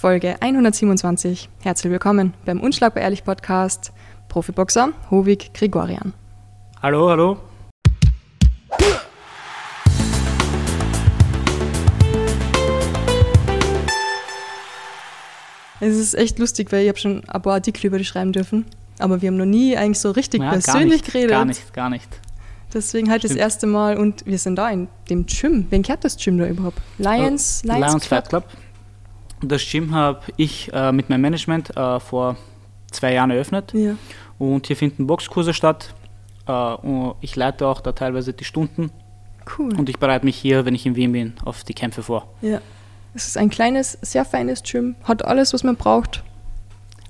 Folge 127. Herzlich willkommen beim Unschlagbar Ehrlich Podcast. Profiboxer Hovig Gregorian. Hallo, hallo. Es ist echt lustig, weil ich habe schon ein paar Artikel über dich schreiben dürfen. Aber wir haben noch nie eigentlich so richtig Ja, persönlich gar nicht, geredet. Gar nicht, gar nicht. Deswegen halt das Stimmt. erste Mal und wir sind da in dem Gym. Wen kennt das Gym da überhaupt? Lions, Äh, Lions Fight Club. Das Gym habe ich äh, mit meinem Management äh, vor zwei Jahren eröffnet. Ja. Und hier finden Boxkurse statt. Äh, und ich leite auch da teilweise die Stunden. Cool. Und ich bereite mich hier, wenn ich in Wien bin, auf die Kämpfe vor. ja. Es ist ein kleines, sehr feines Gym. Hat alles, was man braucht.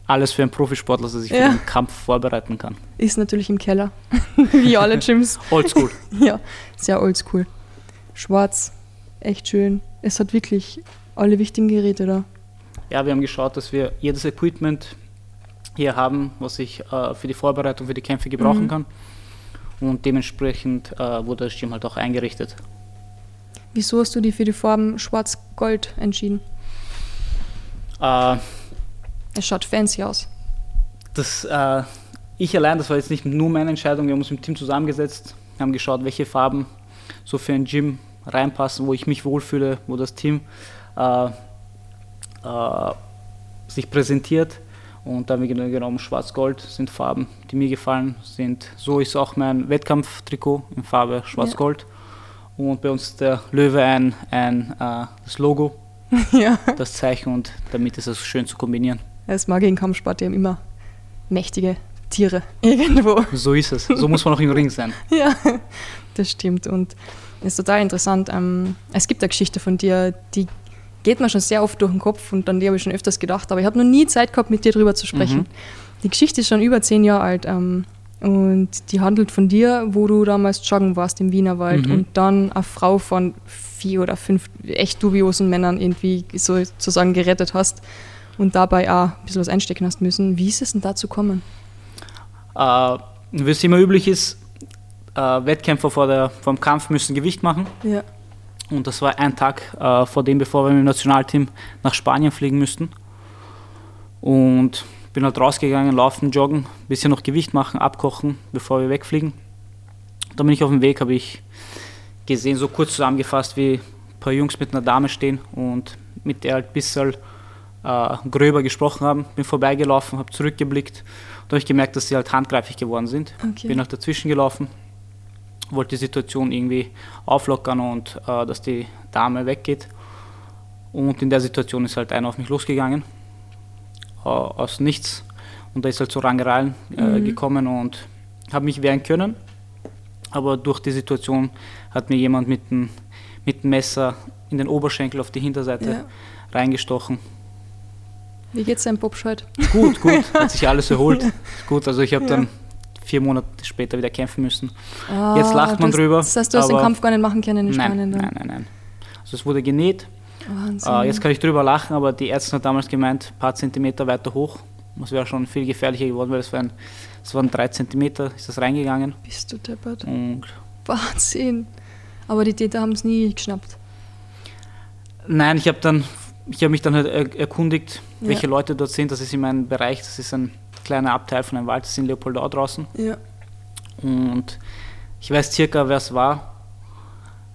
Alles für einen Profisportler, dass er sich Ja. für den Kampf vorbereiten kann. Ist natürlich im Keller. Wie alle Gyms. Oldschool. Ja, sehr oldschool. Schwarz, echt schön. Es hat wirklich alle wichtigen Geräte da. ja, wir haben geschaut, dass wir jedes Equipment hier haben, was ich äh, für die Vorbereitung für die Kämpfe gebrauchen Mhm. kann. Und dementsprechend äh, wurde das Gym halt auch eingerichtet. Wieso hast du dich für die Farben Schwarz-Gold entschieden? Äh, Es schaut fancy aus. Das, äh, ich allein, das war jetzt nicht nur meine Entscheidung, wir haben uns im Team zusammengesetzt, haben geschaut, welche Farben so für ein Gym reinpassen, wo ich mich wohlfühle, wo das Team sich präsentiert. Und da haben wir genau genommen, Schwarz-Gold sind Farben, die mir gefallen sind. So ist auch mein Wettkampftrikot in Farbe Schwarz-Gold. Und bei uns ist der Löwe ein, ein äh, das Logo, ja. das Zeichen und damit ist es schön zu kombinieren. Das mag im Kampfsport, die haben immer mächtige Tiere irgendwo. So ist es. So muss man auch im Ring sein. Ja, das stimmt. Und es ist total interessant. Ähm, es gibt eine Geschichte von dir, die geht mir schon sehr oft durch den Kopf und an die habe ich schon öfters gedacht, aber ich habe noch nie Zeit gehabt, mit dir drüber zu sprechen. Mhm. Die Geschichte ist schon über zehn Jahre alt ähm, und die handelt von dir, wo du damals joggen warst im Wienerwald Mhm. und dann eine Frau von vier oder fünf echt dubiosen Männern irgendwie sozusagen gerettet hast und dabei auch ein bisschen was einstecken hast müssen. Wie ist es denn dazu gekommen? Äh, wie es immer üblich ist, äh, Wettkämpfer vor, der, vor dem Kampf müssen Gewicht machen. Ja. Und das war ein Tag äh, vor dem, bevor wir mit dem Nationalteam nach Spanien fliegen müssten. Und bin halt rausgegangen, laufen, joggen, bisschen noch Gewicht machen, abkochen, bevor wir wegfliegen. Dann bin ich auf dem Weg, habe ich gesehen, so kurz zusammengefasst, wie ein paar Jungs mit einer Dame stehen und mit der halt ein bisschen äh, gröber gesprochen haben. Bin vorbeigelaufen, habe zurückgeblickt. Da habe ich gemerkt, dass sie halt handgreiflich geworden sind. Okay. Bin halt dazwischen gelaufen, wollte die Situation irgendwie auflockern und äh, dass die Dame weggeht. Und in der Situation ist halt einer auf mich losgegangen, äh, aus nichts. Und da ist halt zu Rangereien äh, Mhm. gekommen und habe mich wehren können. Aber durch die Situation hat mir jemand mit dem, mit dem Messer in den Oberschenkel auf die Hinterseite Ja. reingestochen. Wie geht's deinem Popscheid? Gut, gut, hat sich alles erholt. Gut, also ich habe Ja. dann vier Monate später wieder kämpfen müssen. Ah, Jetzt lacht man das, drüber, Das heißt, du hast den Kampf gar nicht machen können in Nein, Spanien. nein, dann. nein, nein. Also es wurde genäht. Wahnsinn. Äh, jetzt kann ich drüber lachen, aber die Ärztin hat damals gemeint, ein paar Zentimeter weiter hoch. Das wäre schon viel gefährlicher geworden, weil es waren, es waren drei Zentimeter, ist das reingegangen. Bist du deppert? Und Wahnsinn. Aber die Täter haben es nie geschnappt. nein, ich habe dann, ich habe mich dann halt er erkundigt, Ja. welche Leute dort sind. Das ist in meinem Bereich, das ist ein kleiner Abteil von einem Wald, das ist in Leopoldau draußen. Ja. Und ich weiß circa, wer es war,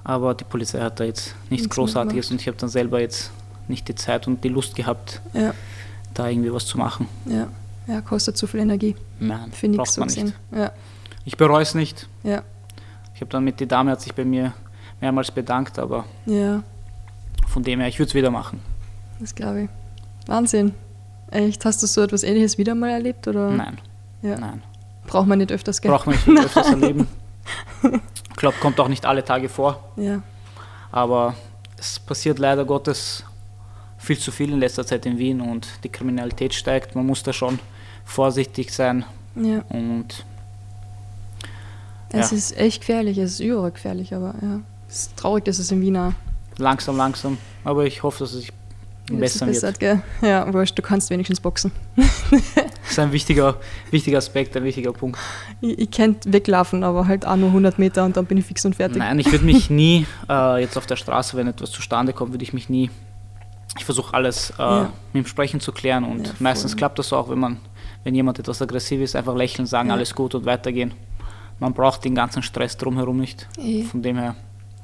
aber die Polizei hat da jetzt nichts Nichts Großartiges und ich habe dann selber jetzt nicht die Zeit und die Lust gehabt, Ja. da irgendwie was zu machen. Ja. Ja, kostet zu viel Energie. Nein, Für braucht so man gesehen. nicht. Ja. Ich bereue es nicht. Ja. Ich habe dann mit die Dame hat sich bei mir mehrmals bedankt, aber Ja. von dem her, ich würde es wieder machen. Das glaube ich. Wahnsinn. Echt? Hast du so etwas Ähnliches wieder mal erlebt? Oder? Nein, Ja. nein. Braucht man nicht öfters, gell? Braucht man nicht öfters erleben. Ich glaube, kommt auch nicht alle Tage vor, Ja. aber es passiert leider Gottes viel zu viel in letzter Zeit in Wien und die Kriminalität steigt. Man muss da schon vorsichtig sein Ja. und Es Ja. ist echt gefährlich. Es ist übergefährlich, aber ja. Es ist traurig, dass es in Wiener langsam, langsam. Aber ich hoffe, dass es sich bessern wird. verbessert, gell? Ja, wurscht, du kannst wenigstens boxen. Das ist ein wichtiger, wichtiger Aspekt, ein wichtiger Punkt. Ich, ich könnte weglaufen, aber halt auch nur 100 Meter und dann bin ich fix und fertig. Nein, ich würde mich nie, äh, jetzt auf der Straße, wenn etwas zustande kommt, würde ich mich nie ich versuche alles äh, ja. mit dem Sprechen zu klären und ja, meistens klappt das auch, wenn man, wenn jemand etwas aggressiv ist, einfach lächeln, sagen, ja. alles gut und weitergehen. Man braucht den ganzen Stress drumherum nicht. E. Von dem her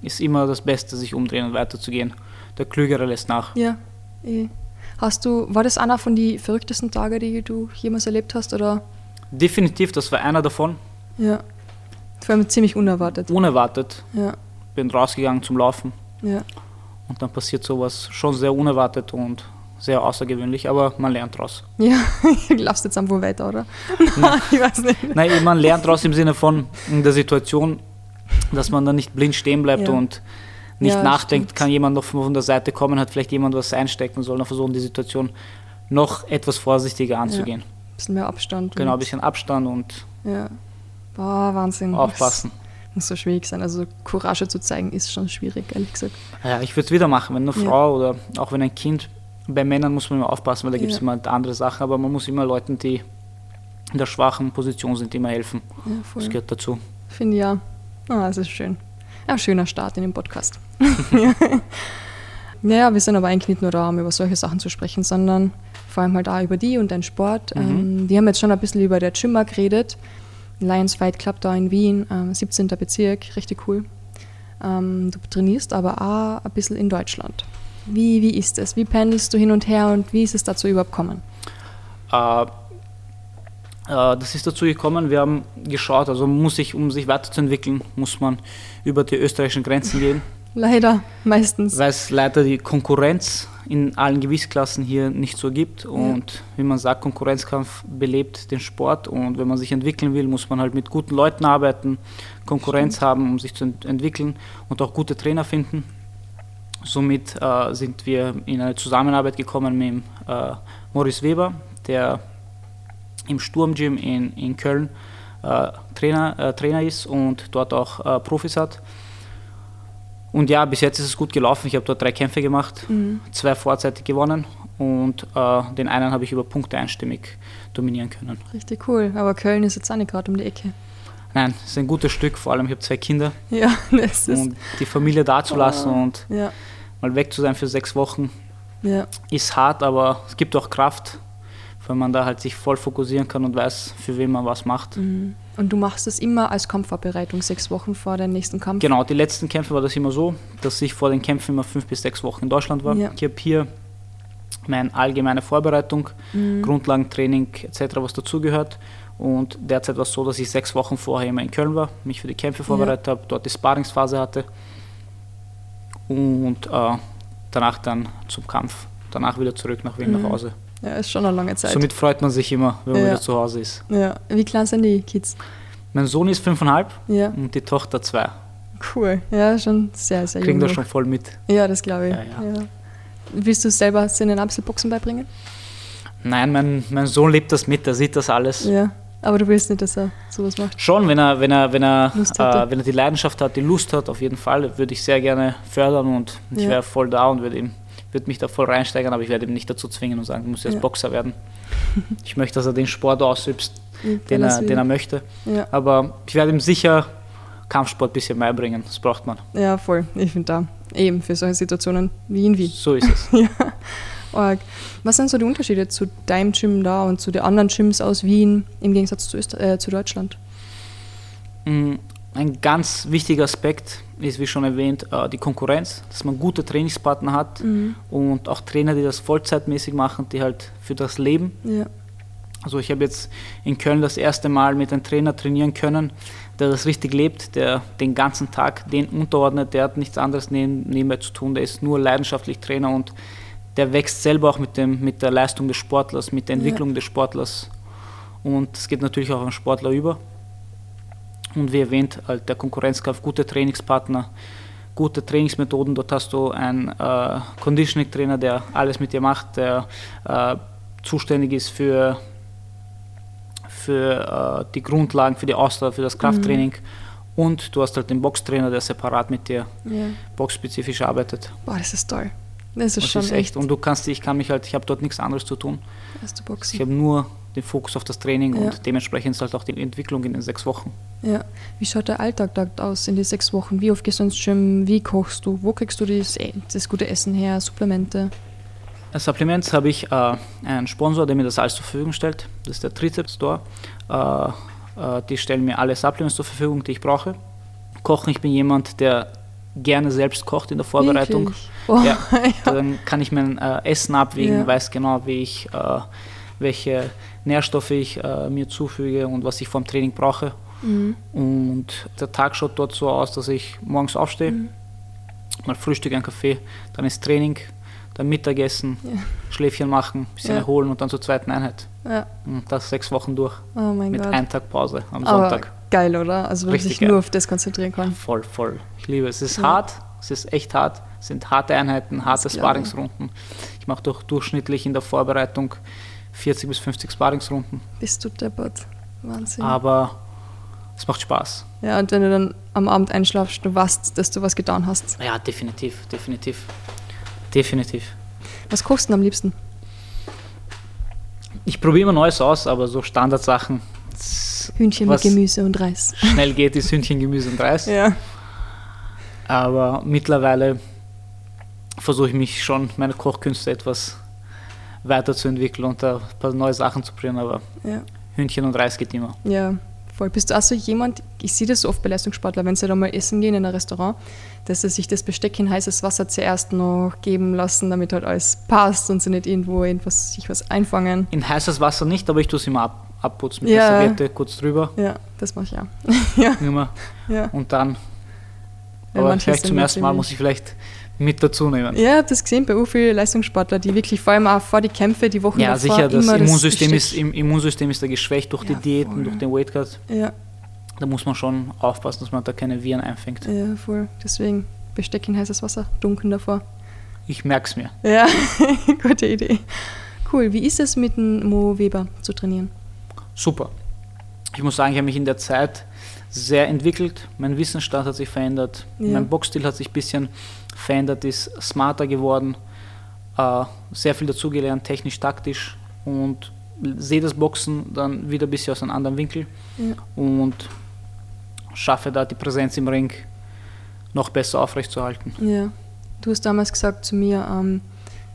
ist immer das Beste, sich umdrehen und weiterzugehen. Der Klügere lässt nach. Ja. E. Hast du, war das einer von den verrücktesten Tagen, die du jemals erlebt hast? Oder? Definitiv, das war einer davon. Ja. Vor allem ziemlich unerwartet. Unerwartet. Ja. Bin rausgegangen zum Laufen. Ja. Und dann passiert sowas schon sehr unerwartet und sehr außergewöhnlich, aber man lernt daraus. Ja, laufst jetzt einfach weiter, oder? Nein, ich weiß nicht. Nein, man lernt daraus im Sinne von in der Situation, dass man dann nicht blind stehen bleibt ja. und nicht ja, nachdenkt, stimmt. kann jemand noch von der Seite kommen, hat vielleicht jemand was einstecken soll, dann versuchen die Situation noch etwas vorsichtiger anzugehen. Ja, ein bisschen mehr Abstand. Genau, ein bisschen Abstand und ja. Boah, Wahnsinn. aufpassen muss so schwierig sein. Also Courage zu zeigen ist schon schwierig, ehrlich gesagt. Ja, ich würde es wieder machen, wenn eine. Frau oder auch wenn ein Kind, bei Männern muss man immer aufpassen, weil da gibt es immer andere Sachen, aber man muss immer Leuten, die in der schwachen Position sind, immer helfen. Das gehört dazu. Finde ja. Ah, das ist schön. Ein schöner Start in den Podcast. Ja. Naja, wir sind aber eigentlich nicht nur da, um über solche Sachen zu sprechen, sondern vor allem halt auch über die und deinen Sport. Mhm. Ähm, die haben jetzt schon ein bisschen über der Gymmer geredet. Lions Fight Club da in Wien, ähm, 17. Bezirk, richtig cool. Ähm, du trainierst aber auch ein bisschen in Deutschland. Wie, wie ist es? Wie pendelst du hin und her und wie ist es dazu überhaupt gekommen? Äh, äh, das ist dazu gekommen, wir haben geschaut, also muss ich, um sich weiterzuentwickeln, muss man über die österreichischen Grenzen gehen. Leider, meistens. Weil es leider die Konkurrenz in allen Gewichtsklassen hier nicht so gibt. Und ja. wie man sagt, Konkurrenzkampf belebt den Sport. Und wenn man sich entwickeln will, muss man halt mit guten Leuten arbeiten, Konkurrenz Stimmt. haben, um sich zu ent entwickeln und auch gute Trainer finden. Somit äh, sind wir in eine Zusammenarbeit gekommen mit äh, Maurice Weber, der im Sturmgym in, in Köln äh, Trainer, äh, Trainer ist und dort auch äh, Profis hat. Und ja, bis jetzt ist es gut gelaufen. Ich habe dort drei Kämpfe gemacht, mhm. zwei vorzeitig gewonnen und äh, den einen habe ich über Punkte einstimmig dominieren können. Richtig cool. Aber Köln ist jetzt auch nicht gerade um die Ecke. Nein, es ist ein gutes Stück, vor allem ich habe zwei Kinder. Ja, das ist. Und die Familie dazulassen oh, und ja. mal weg zu sein für sechs Wochen ja. ist hart, aber es gibt auch Kraft, weil man da halt sich voll fokussieren kann und weiß, für wen man was macht. Mhm. Und du machst das immer als Kampfvorbereitung, sechs Wochen vor deinem nächsten Kampf? Genau, die letzten Kämpfe war das immer so, dass ich vor den Kämpfen immer fünf bis sechs Wochen in Deutschland war. Ja. Ich habe hier meine allgemeine Vorbereitung, mhm. Grundlagentraining etc., was dazugehört. Und derzeit war es so, dass ich sechs Wochen vorher immer in Köln war, mich für die Kämpfe vorbereitet ja. habe, dort die Sparringsphase hatte und äh, danach dann zum Kampf, danach wieder zurück nach Wien mhm. nach Hause. Ja, ist schon eine lange Zeit. Somit freut man sich immer, wenn man wieder zu Hause ist. Ja. Wie klein sind die Kids? Mein Sohn ist fünfeinhalb ja. und die Tochter zwei. Cool, ja, schon sehr, sehr Kriegen das schon voll mit. Ja, das glaube ich. Ja, ja. Willst du selber seinen Amselboxen beibringen? Nein, mein, mein Sohn lebt das mit, er sieht das alles. Ja, aber du willst nicht, dass er sowas macht? Schon, wenn er, wenn er, wenn er, äh, wenn er die Leidenschaft hat, die Lust hat, auf jeden Fall, würde ich sehr gerne fördern und ich wäre voll da und würde ihm würde mich da voll reinsteigern, aber ich werde ihn nicht dazu zwingen und sagen, du musst jetzt ja. Boxer werden. Ich möchte, dass er den Sport ausübt, den, er, den er möchte. Ja. Aber ich werde ihm sicher Kampfsport ein bisschen beibringen. Das braucht man. Ja, voll. Ich finde da eben für solche Situationen wie in Wien. So ist es. ja. Was sind so die Unterschiede zu deinem Gym da und zu den anderen Gyms aus Wien im Gegensatz zu, Öster äh, zu Deutschland? Ein ganz wichtiger Aspekt ist, wie schon erwähnt, äh, die Konkurrenz, dass man gute Trainingspartner hat mhm. und auch Trainer, die das vollzeitmäßig machen, die halt für das leben. Ja. Also ich habe jetzt in Köln das erste Mal mit einem Trainer trainieren können, der das richtig lebt, der den ganzen Tag den unterordnet, der hat nichts anderes neben, nebenbei zu tun, der ist nur leidenschaftlich Trainer und der wächst selber auch mit, dem, mit der Leistung des Sportlers, mit der Entwicklung ja. des Sportlers und es geht natürlich auch am Sportler über. Und wie erwähnt, halt der Konkurrenzkampf, gute Trainingspartner, gute Trainingsmethoden. Dort hast du einen äh, Conditioning-Trainer, der alles mit dir macht, der äh, zuständig ist für, für äh, die Grundlagen, für die Ausdauer, für das Krafttraining. Mhm. Und du hast halt den Boxtrainer, der separat mit dir ja. boxspezifisch arbeitet. Boah, das ist toll. Das ist das schon ist echt. echt. Und du kannst, ich kann mich halt, ich habe dort nichts anderes zu tun. Ich habe nur den Fokus auf das Training ja. und dementsprechend halt auch die Entwicklung in den sechs Wochen. Ja, wie schaut der Alltag da aus in den sechs Wochen? Wie oft gehst du ins Gym? Wie kochst du? Wo kriegst du das, das gute Essen her? Supplemente? Supplements habe ich äh, einen Sponsor, der mir das alles zur Verfügung stellt. Das ist der Trizeps Store. Äh, äh, die stellen mir alle Supplements zur Verfügung, die ich brauche. Kochen, ich bin jemand, der gerne selbst kocht in der Vorbereitung. Oh, ja, ja. Dann kann ich mein äh, Essen abwägen, Ja. weiß genau, wie ich, äh, welche Nährstoffe ich äh, mir zufüge und was ich vom Training brauche. Mhm. Und der Tag schaut dort so aus, dass ich morgens aufstehe, Mhm. mal Frühstück, ein Kaffee, dann ist Training, dann Mittagessen, Ja. Schläfchen machen, bisschen Ja. erholen und dann zur zweiten Einheit. Ja. Und das sechs Wochen durch Oh mein mit Gott. einem Tag Pause am Aber Sonntag. geil, oder? Also wenn man sich geil. nur auf das konzentrieren kann. Voll, voll. Ich liebe es. Es ist hart, es ist echt hart. Es sind harte Einheiten, harte. Sparringsrunden. Ich mache doch durchschnittlich in der Vorbereitung 40 bis 50 Sparringsrunden. Bist du deppert. Wahnsinn. Aber es macht Spaß. Ja, und wenn du dann am Abend einschlafst, du weißt, dass du was getan hast. Ja, definitiv, definitiv. Definitiv. Was kochst du denn am liebsten? Ich probiere immer Neues aus, aber so Standardsachen. Hühnchen mit Gemüse und Reis. Schnell geht ist Hühnchen, Gemüse und Reis. Ja. Aber mittlerweile versuche ich mich schon, meine Kochkünste etwas weiterzuentwickeln und da ein paar neue Sachen zu probieren. Aber Ja. Hühnchen und Reis geht immer. Ja, voll. Bist du auch so jemand, ich sehe das so oft bei Leistungssportlern, wenn sie da mal essen gehen in ein Restaurant, dass sie sich das Besteck in heißes Wasser zuerst noch geben lassen, damit halt alles passt und sie nicht irgendwo irgendwas, sich was einfangen. In heißes Wasser nicht, aber ich tue es immer ab, abputzen mit Ja. der Serviette, kurz drüber. Ja, das mache ich auch. ja, Immer. ja. Und dann, aber vielleicht zum ersten Mal muss ich vielleicht mit dazu nehmen. Ja, ich habe das gesehen bei so vielen Leistungssportler, die wirklich vor allem auch vor die Kämpfe, die Wochen Ja, davor sicher, das immer Immunsystem, Besteck- ist, im Immunsystem ist da geschwächt durch Ja, die Diäten, voll. durch den Weightcut. Ja, Da muss man schon aufpassen, dass man da keine Viren einfängt. ja, voll. Deswegen Besteck in heißes Wasser, dunkeln davor. Ich merke es mir. Ja, gute Idee. Cool. Wie ist es mit dem Mo Weber zu trainieren? Super. Ich muss sagen, ich habe mich in der Zeit sehr entwickelt. Mein Wissensstand hat sich verändert. Ja. Mein Boxstil hat sich ein bisschen verändert, ist smarter geworden. Äh, sehr viel dazugelernt, technisch, taktisch. Und sehe das Boxen dann wieder ein bisschen aus einem anderen Winkel. Ja. Und schaffe da die Präsenz im Ring noch besser aufrechtzuerhalten. Ja. Du hast damals gesagt zu mir, ähm,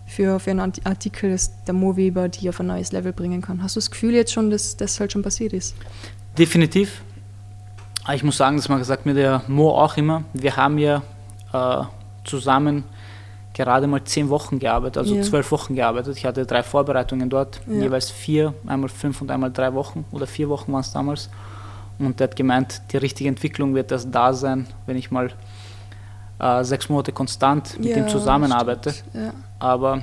für, für einen Art- Artikel, dass der Mo Weber die auf ein neues Level bringen kann. Hast du das Gefühl jetzt schon, dass das halt schon passiert ist? Definitiv. Ich muss sagen, das gesagt mir der Mo auch immer. Wir haben ja äh, zusammen gerade mal zehn Wochen gearbeitet, also Ja. zwölf Wochen gearbeitet. Ich hatte drei Vorbereitungen dort, Ja. jeweils vier, einmal fünf und einmal drei Wochen oder vier Wochen waren es damals. Und der hat gemeint, die richtige Entwicklung wird erst da sein, wenn ich mal äh, sechs Monate konstant mit ihm zusammenarbeite. Ja. Aber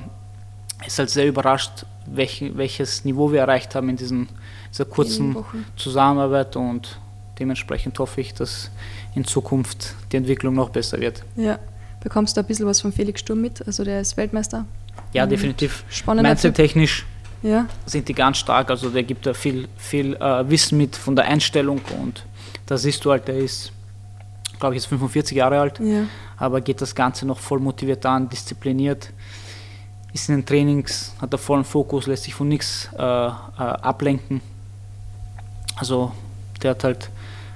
er ist halt sehr überrascht, welch, welches Niveau wir erreicht haben in diesen, dieser kurzen. Zusammenarbeit und dementsprechend hoffe ich, dass in Zukunft die Entwicklung noch besser wird. ja. Bekommst du ein bisschen was von Felix Sturm mit? Also der ist Weltmeister. Ja, definitiv. Spannender Typ. Mindset-technisch Ja, sind die ganz stark, also der gibt da viel, viel äh, Wissen mit von der Einstellung und da siehst du halt, der ist, glaube ich, jetzt 45 Jahre alt, ja, aber geht das Ganze noch voll motiviert an, diszipliniert, ist in den Trainings, hat da vollen Fokus, lässt sich von nichts äh, äh, ablenken. Also der hat halt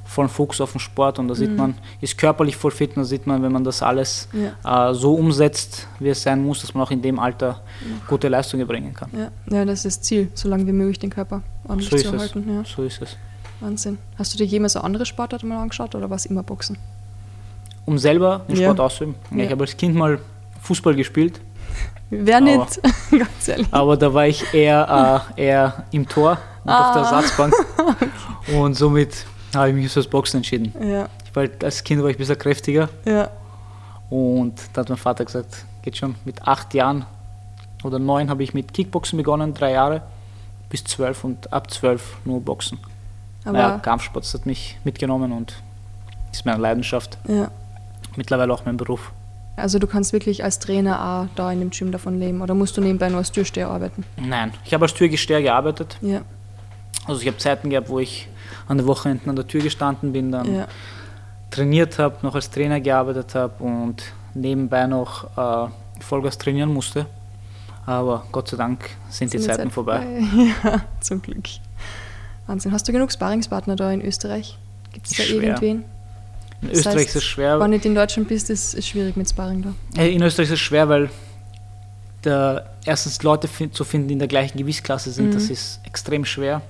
vollen Fokus auf den Sport und da sieht Mhm. man, ist körperlich voll fit und da sieht man, wenn man das alles ja, äh, so umsetzt, wie es sein muss, dass man auch in dem Alter gute Leistungen bringen kann. ja. Ja, das ist das Ziel, so lange wie möglich den Körper ordentlich So ist zu es. erhalten. Ja. So ist es. Wahnsinn. Hast du dir jemals so andere Sportarten mal angeschaut oder war es immer Boxen? Um selber den. Sport auszuüben. Ich habe als Kind mal Fußball gespielt, Wer Aber- nicht? Ganz ehrlich. aber da war ich eher, äh, eher im Tor und auf der Ah. Ersatzbank. Und somit habe ich mich für das Boxen entschieden. Ja, Ich war, halt- als Kind war ich ein bisschen kräftiger ja, und da hat mein Vater gesagt, geht schon mit acht Jahren oder neun habe ich mit Kickboxen begonnen, drei Jahre bis zwölf und ab zwölf nur Boxen. aber ja, Kampfsport hat mich mitgenommen und ist meine Leidenschaft. ja. Mittlerweile auch mein Beruf. Also du kannst wirklich als Trainer auch da in dem Gym davon leben oder musst du nebenbei nur als Türsteher arbeiten? Nein, ich habe als Türgesteher gearbeitet. Ja, Also ich habe Zeiten gehabt, wo ich an den Wochenenden an der Tür gestanden bin, dann ja, trainiert habe, noch als Trainer gearbeitet habe und nebenbei noch äh, Vollgas trainieren musste. Aber Gott sei Dank sind die Sind Zeiten Zeit vorbei. Ja, zum Glück. Wahnsinn. Hast du genug Sparringspartner da in Österreich? Gibt es da Schwer. irgendwen? In Das Österreich heißt, ist es schwer. Wenn du nicht in Deutschland bist, ist es schwierig mit Sparring da. Äh, In Österreich ist es schwer, weil der, erstens Leute zu finden, die in der gleichen Gewichtsklasse sind, Mhm. das ist extrem schwer.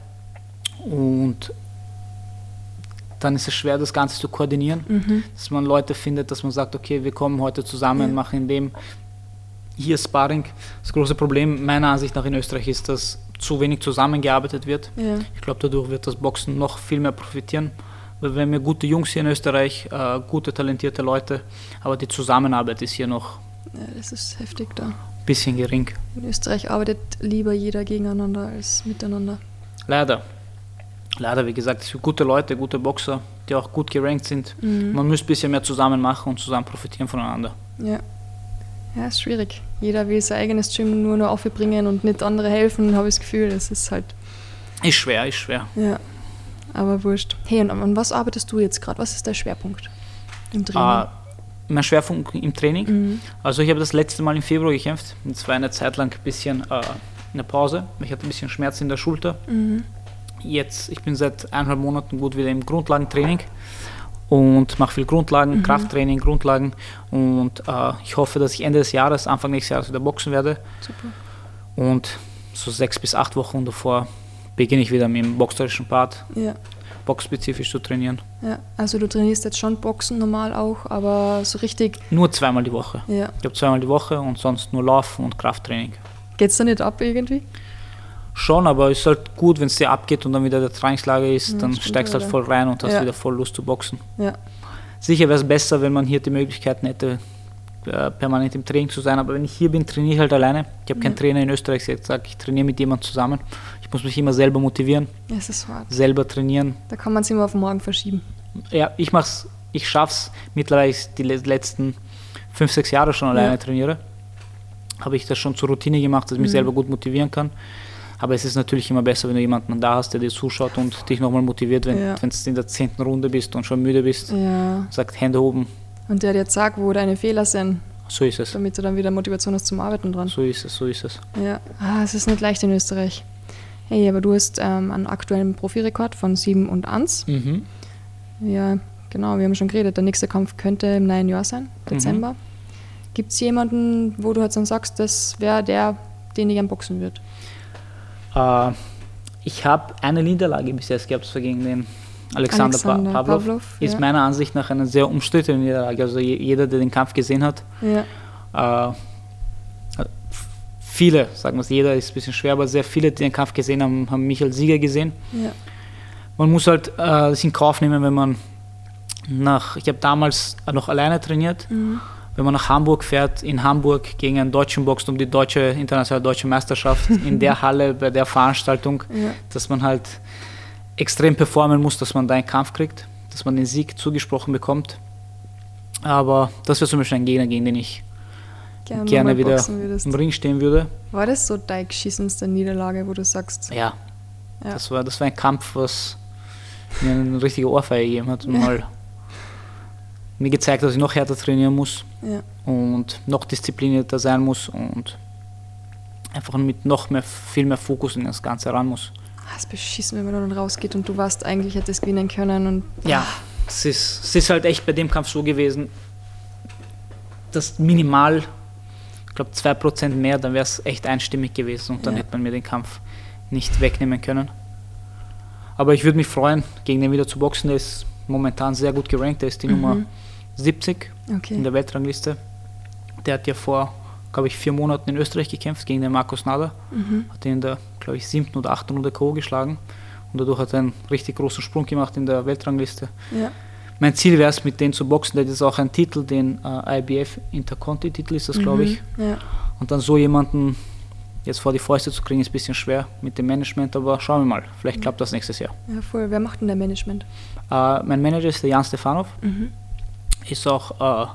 Und dann ist es schwer, das Ganze zu koordinieren, Mhm. dass man Leute findet, dass man sagt, okay, wir kommen heute zusammen, Ja. machen in dem hier Sparring. Das große Problem meiner Ansicht nach in Österreich ist, dass zu wenig zusammengearbeitet wird. Ja. Ich glaube, dadurch wird das Boxen noch viel mehr profitieren. Weil wir haben ja gute Jungs hier in Österreich, äh, gute, talentierte Leute, aber die Zusammenarbeit ist hier noch ja, das ist heftig da. ein bisschen gering. In Österreich arbeitet lieber jeder gegeneinander als miteinander. Leider. Leider, wie gesagt, es sind gute Leute, gute Boxer, die auch gut gerankt sind. Mhm. Man müsste ein bisschen mehr zusammen machen und zusammen profitieren voneinander. Ja. Ja, ist schwierig. Jeder will sein eigenes Gym nur noch aufbringen und nicht andere helfen, habe ich das Gefühl. Das ist halt, Ist schwer, ist schwer. ja. Aber wurscht. Hey, und an was arbeitest du jetzt gerade? Was ist der Schwerpunkt im Äh, Training? mein Schwerpunkt im Training. Mhm. Also ich habe das letzte Mal im Februar gekämpft. Und es war eine Zeit lang ein bisschen äh, eine Pause. Ich hatte ein bisschen Schmerz in der Schulter. Mhm. Jetzt, ich bin seit eineinhalb Monaten gut wieder im Grundlagentraining und mache viel Grundlagen, Mhm. Krafttraining, Grundlagen. Und äh, ich hoffe, dass ich Ende des Jahres, Anfang nächstes Jahres wieder boxen werde. Super. Und so sechs bis acht Wochen davor beginne ich wieder mit dem boxerischen Part, Ja. boxspezifisch zu trainieren. ja. Also du trainierst jetzt schon Boxen normal auch, aber so richtig, Nur zweimal die Woche. ja. Ich habe zweimal die Woche und sonst nur Laufen und Krafttraining. Geht's da nicht ab irgendwie? Schon, aber es ist halt gut, wenn es dir abgeht und dann wieder der Trainingslager ist, Ja, dann stimmt steigst du halt voll rein und hast Ja. wieder voll Lust zu boxen. Ja. Sicher wäre es besser, wenn man hier die Möglichkeiten hätte, äh, permanent im Training zu sein, aber wenn ich hier bin, trainiere ich halt alleine. Ich habe keinen. Trainer in Österreich, der sagt, ich trainiere mit jemandem zusammen. Ich muss mich immer selber motivieren, Es ist hart. selber trainieren. Da kann man es immer auf morgen verschieben. Ja, ich mach's, ich schaff's mittlerweile die le- letzten fünf, sechs Jahre schon alleine trainiere. Habe ich das schon zur Routine gemacht, dass ich mich Mhm. selber gut motivieren kann. Aber es ist natürlich immer besser, wenn du jemanden da hast, der dir zuschaut und dich nochmal motiviert, wenn Ja. du in der zehnten Runde bist und schon müde bist. Ja. Sagt Hände oben. Und der dir jetzt sagt, wo deine Fehler sind, So ist es. damit du dann wieder Motivation hast zum Arbeiten dran. So ist es, so ist es. Ja, ah, es ist nicht leicht in Österreich. Hey, aber du hast ähm, einen aktuellen Profirekord von 7 und 1. Mhm. Ja, genau, wir haben schon geredet. Der nächste Kampf könnte im neuen Jahr sein, Mhm. Dezember. Gibt es jemanden, wo du jetzt dann sagst, das wäre der, den ich gern boxen würde? Äh, ich habe eine Niederlage bis jetzt gehabt, gegen den Alexander, Alexander pa Pavlov. Pavlov, Ist ja. meiner Ansicht nach eine sehr umstrittene Niederlage. Also je, jeder, der den Kampf gesehen hat, Ja, äh, viele, sagen wir es, jeder ist ein bisschen schwer, aber sehr viele, die den Kampf gesehen haben, haben mich als Sieger gesehen. ja, Man muss halt äh, das in Kauf nehmen, wenn man nach, ich habe damals noch alleine trainiert, mhm. Wenn man nach Hamburg fährt, in Hamburg gegen einen Deutschen boxt um die deutsche, internationale deutsche Meisterschaft, in der Halle, bei der Veranstaltung, ja, dass man halt extrem performen muss, dass man da einen Kampf kriegt, dass man den Sieg zugesprochen bekommt. Aber das wäre zum Beispiel ein Gegner, gegen den ich Gern gerne nochmal wieder im Ring stehen würde. War das so deine geschissenste Niederlage, wo du sagst, Ja, Ja. Das, war, das war ein Kampf, was mir eine richtige Ohrfeige gegeben hat und Ja. mal mir gezeigt, dass ich noch härter trainieren muss ja, und noch disziplinierter sein muss und einfach mit noch mehr, viel mehr Fokus in das Ganze ran muss. ah, es ist beschissen, wenn man dann rausgeht und du warst eigentlich, hättest gewinnen können und Ja, es ist, es ist halt echt bei dem Kampf so gewesen, dass minimal, ich glaube 2% mehr, dann wäre es echt einstimmig gewesen und dann Ja. hätte man mir den Kampf nicht wegnehmen können. Aber ich würde mich freuen, gegen den wieder zu boxen. Der ist momentan sehr gut gerankt, der ist die Mhm. Nummer 70 in okay. der Weltrangliste. Der hat ja vor, glaube ich, vier Monaten in Österreich gekämpft gegen den Markus Nader. Mhm. Hat ihn in der, glaube ich, siebten oder achten Runde K.O. geschlagen. Und dadurch hat er einen richtig großen Sprung gemacht in der Weltrangliste. Ja, Mein Ziel wäre es, mit denen zu boxen. Der hat jetzt auch einen Titel, den äh, IBF Interconti-Titel ist das, glaube ich. Mhm. Ja, Und dann so jemanden jetzt vor die Fäuste zu kriegen, ist ein bisschen schwer mit dem Management, aber schauen wir mal. Vielleicht klappt das nächstes Jahr. ja, voll. Wer macht denn der Management? Äh, mein Manager ist der Jan Stefanov, Mhm. Ist auch äh,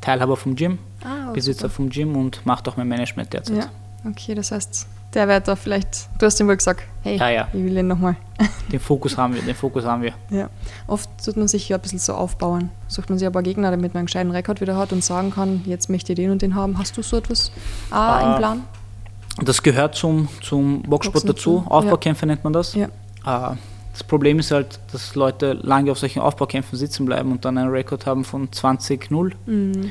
Teilhaber vom Gym, Ah, oh, Besitzer vom Gym und macht auch mein Management derzeit. Ja, okay, das heißt, der wird da vielleicht, du hast ihm wohl gesagt, hey, Ja, ja. ich will ihn nochmal. Den Fokus haben wir, den Fokus haben wir. Ja, oft tut man sich ja ein bisschen so aufbauen. Sucht man sich aber Gegner, damit man einen gescheiten Rekord wieder hat und sagen kann, jetzt möchte ich den und den haben. Hast du so etwas ah, Ah, im Plan? Das gehört zum, zum Boxsport Boxen dazu. Aufbaukämpfe nennt man das. Ja. Äh, das Problem ist halt, dass Leute lange auf solchen Aufbaukämpfen sitzen bleiben und dann einen Rekord haben von 20-0. Mhm.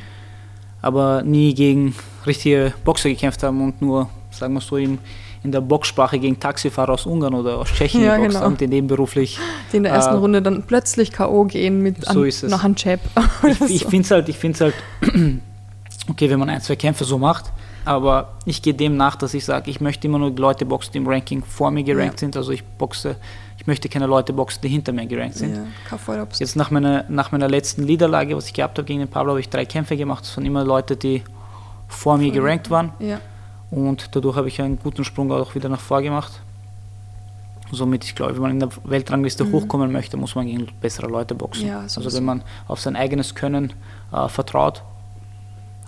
aber nie gegen richtige Boxer gekämpft haben und nur, sagen wir so, im, in der Boxsprache gegen Taxifahrer aus Ungarn oder aus Tschechien Ja, geboxt genau. haben, die nebenberuflich. Die in der ersten Äh, Runde dann plötzlich K.O. gehen mit so an, nach einem Jab. Ich, ich finde es halt, ich find's halt okay, wenn man ein, zwei Kämpfe so macht, aber ich gehe dem nach, dass ich sage, ich möchte immer nur Leute boxen, die im Ranking vor mir gerankt Ja. sind. Also ich boxe, möchte keine Leute boxen, die hinter mir gerankt sind. ja. Jetzt nach meiner, nach meiner letzten Niederlage, was ich gehabt habe gegen den Pablo, habe ich drei Kämpfe gemacht. Das waren immer Leute, die vor mir gerankt waren. Ja, Und dadurch habe ich einen guten Sprung auch wieder nach vor gemacht. Somit, ich glaube, wenn man in der Weltrangliste Mhm. hochkommen möchte, muss man gegen bessere Leute boxen. Ja, also wenn man auf sein eigenes Können äh, vertraut,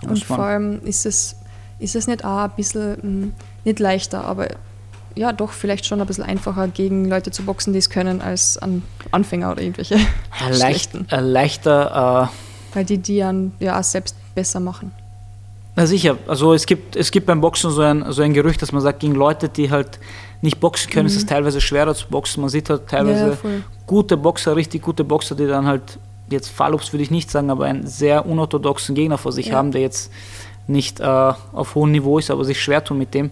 und vor allem ist es, ist es nicht auch ein bisschen, mh, nicht leichter, aber ja, doch vielleicht schon ein bisschen einfacher, gegen Leute zu boxen, die es können, als an Anfänger oder irgendwelche leicht, äh, leichter, äh, Weil die die dann ja auch selbst besser machen. na sicher, also es gibt, es gibt beim Boxen so ein, so ein Gerücht, dass man sagt, gegen Leute, die halt nicht boxen können, ist es teilweise schwerer zu boxen. Man sieht halt teilweise Mhm. Ja, gute Boxer, richtig gute Boxer, die dann halt, jetzt Fallobst würde ich nicht sagen, aber einen sehr unorthodoxen Gegner vor sich Ja. haben, der jetzt nicht äh, auf hohem Niveau ist, aber sich schwer tun mit dem,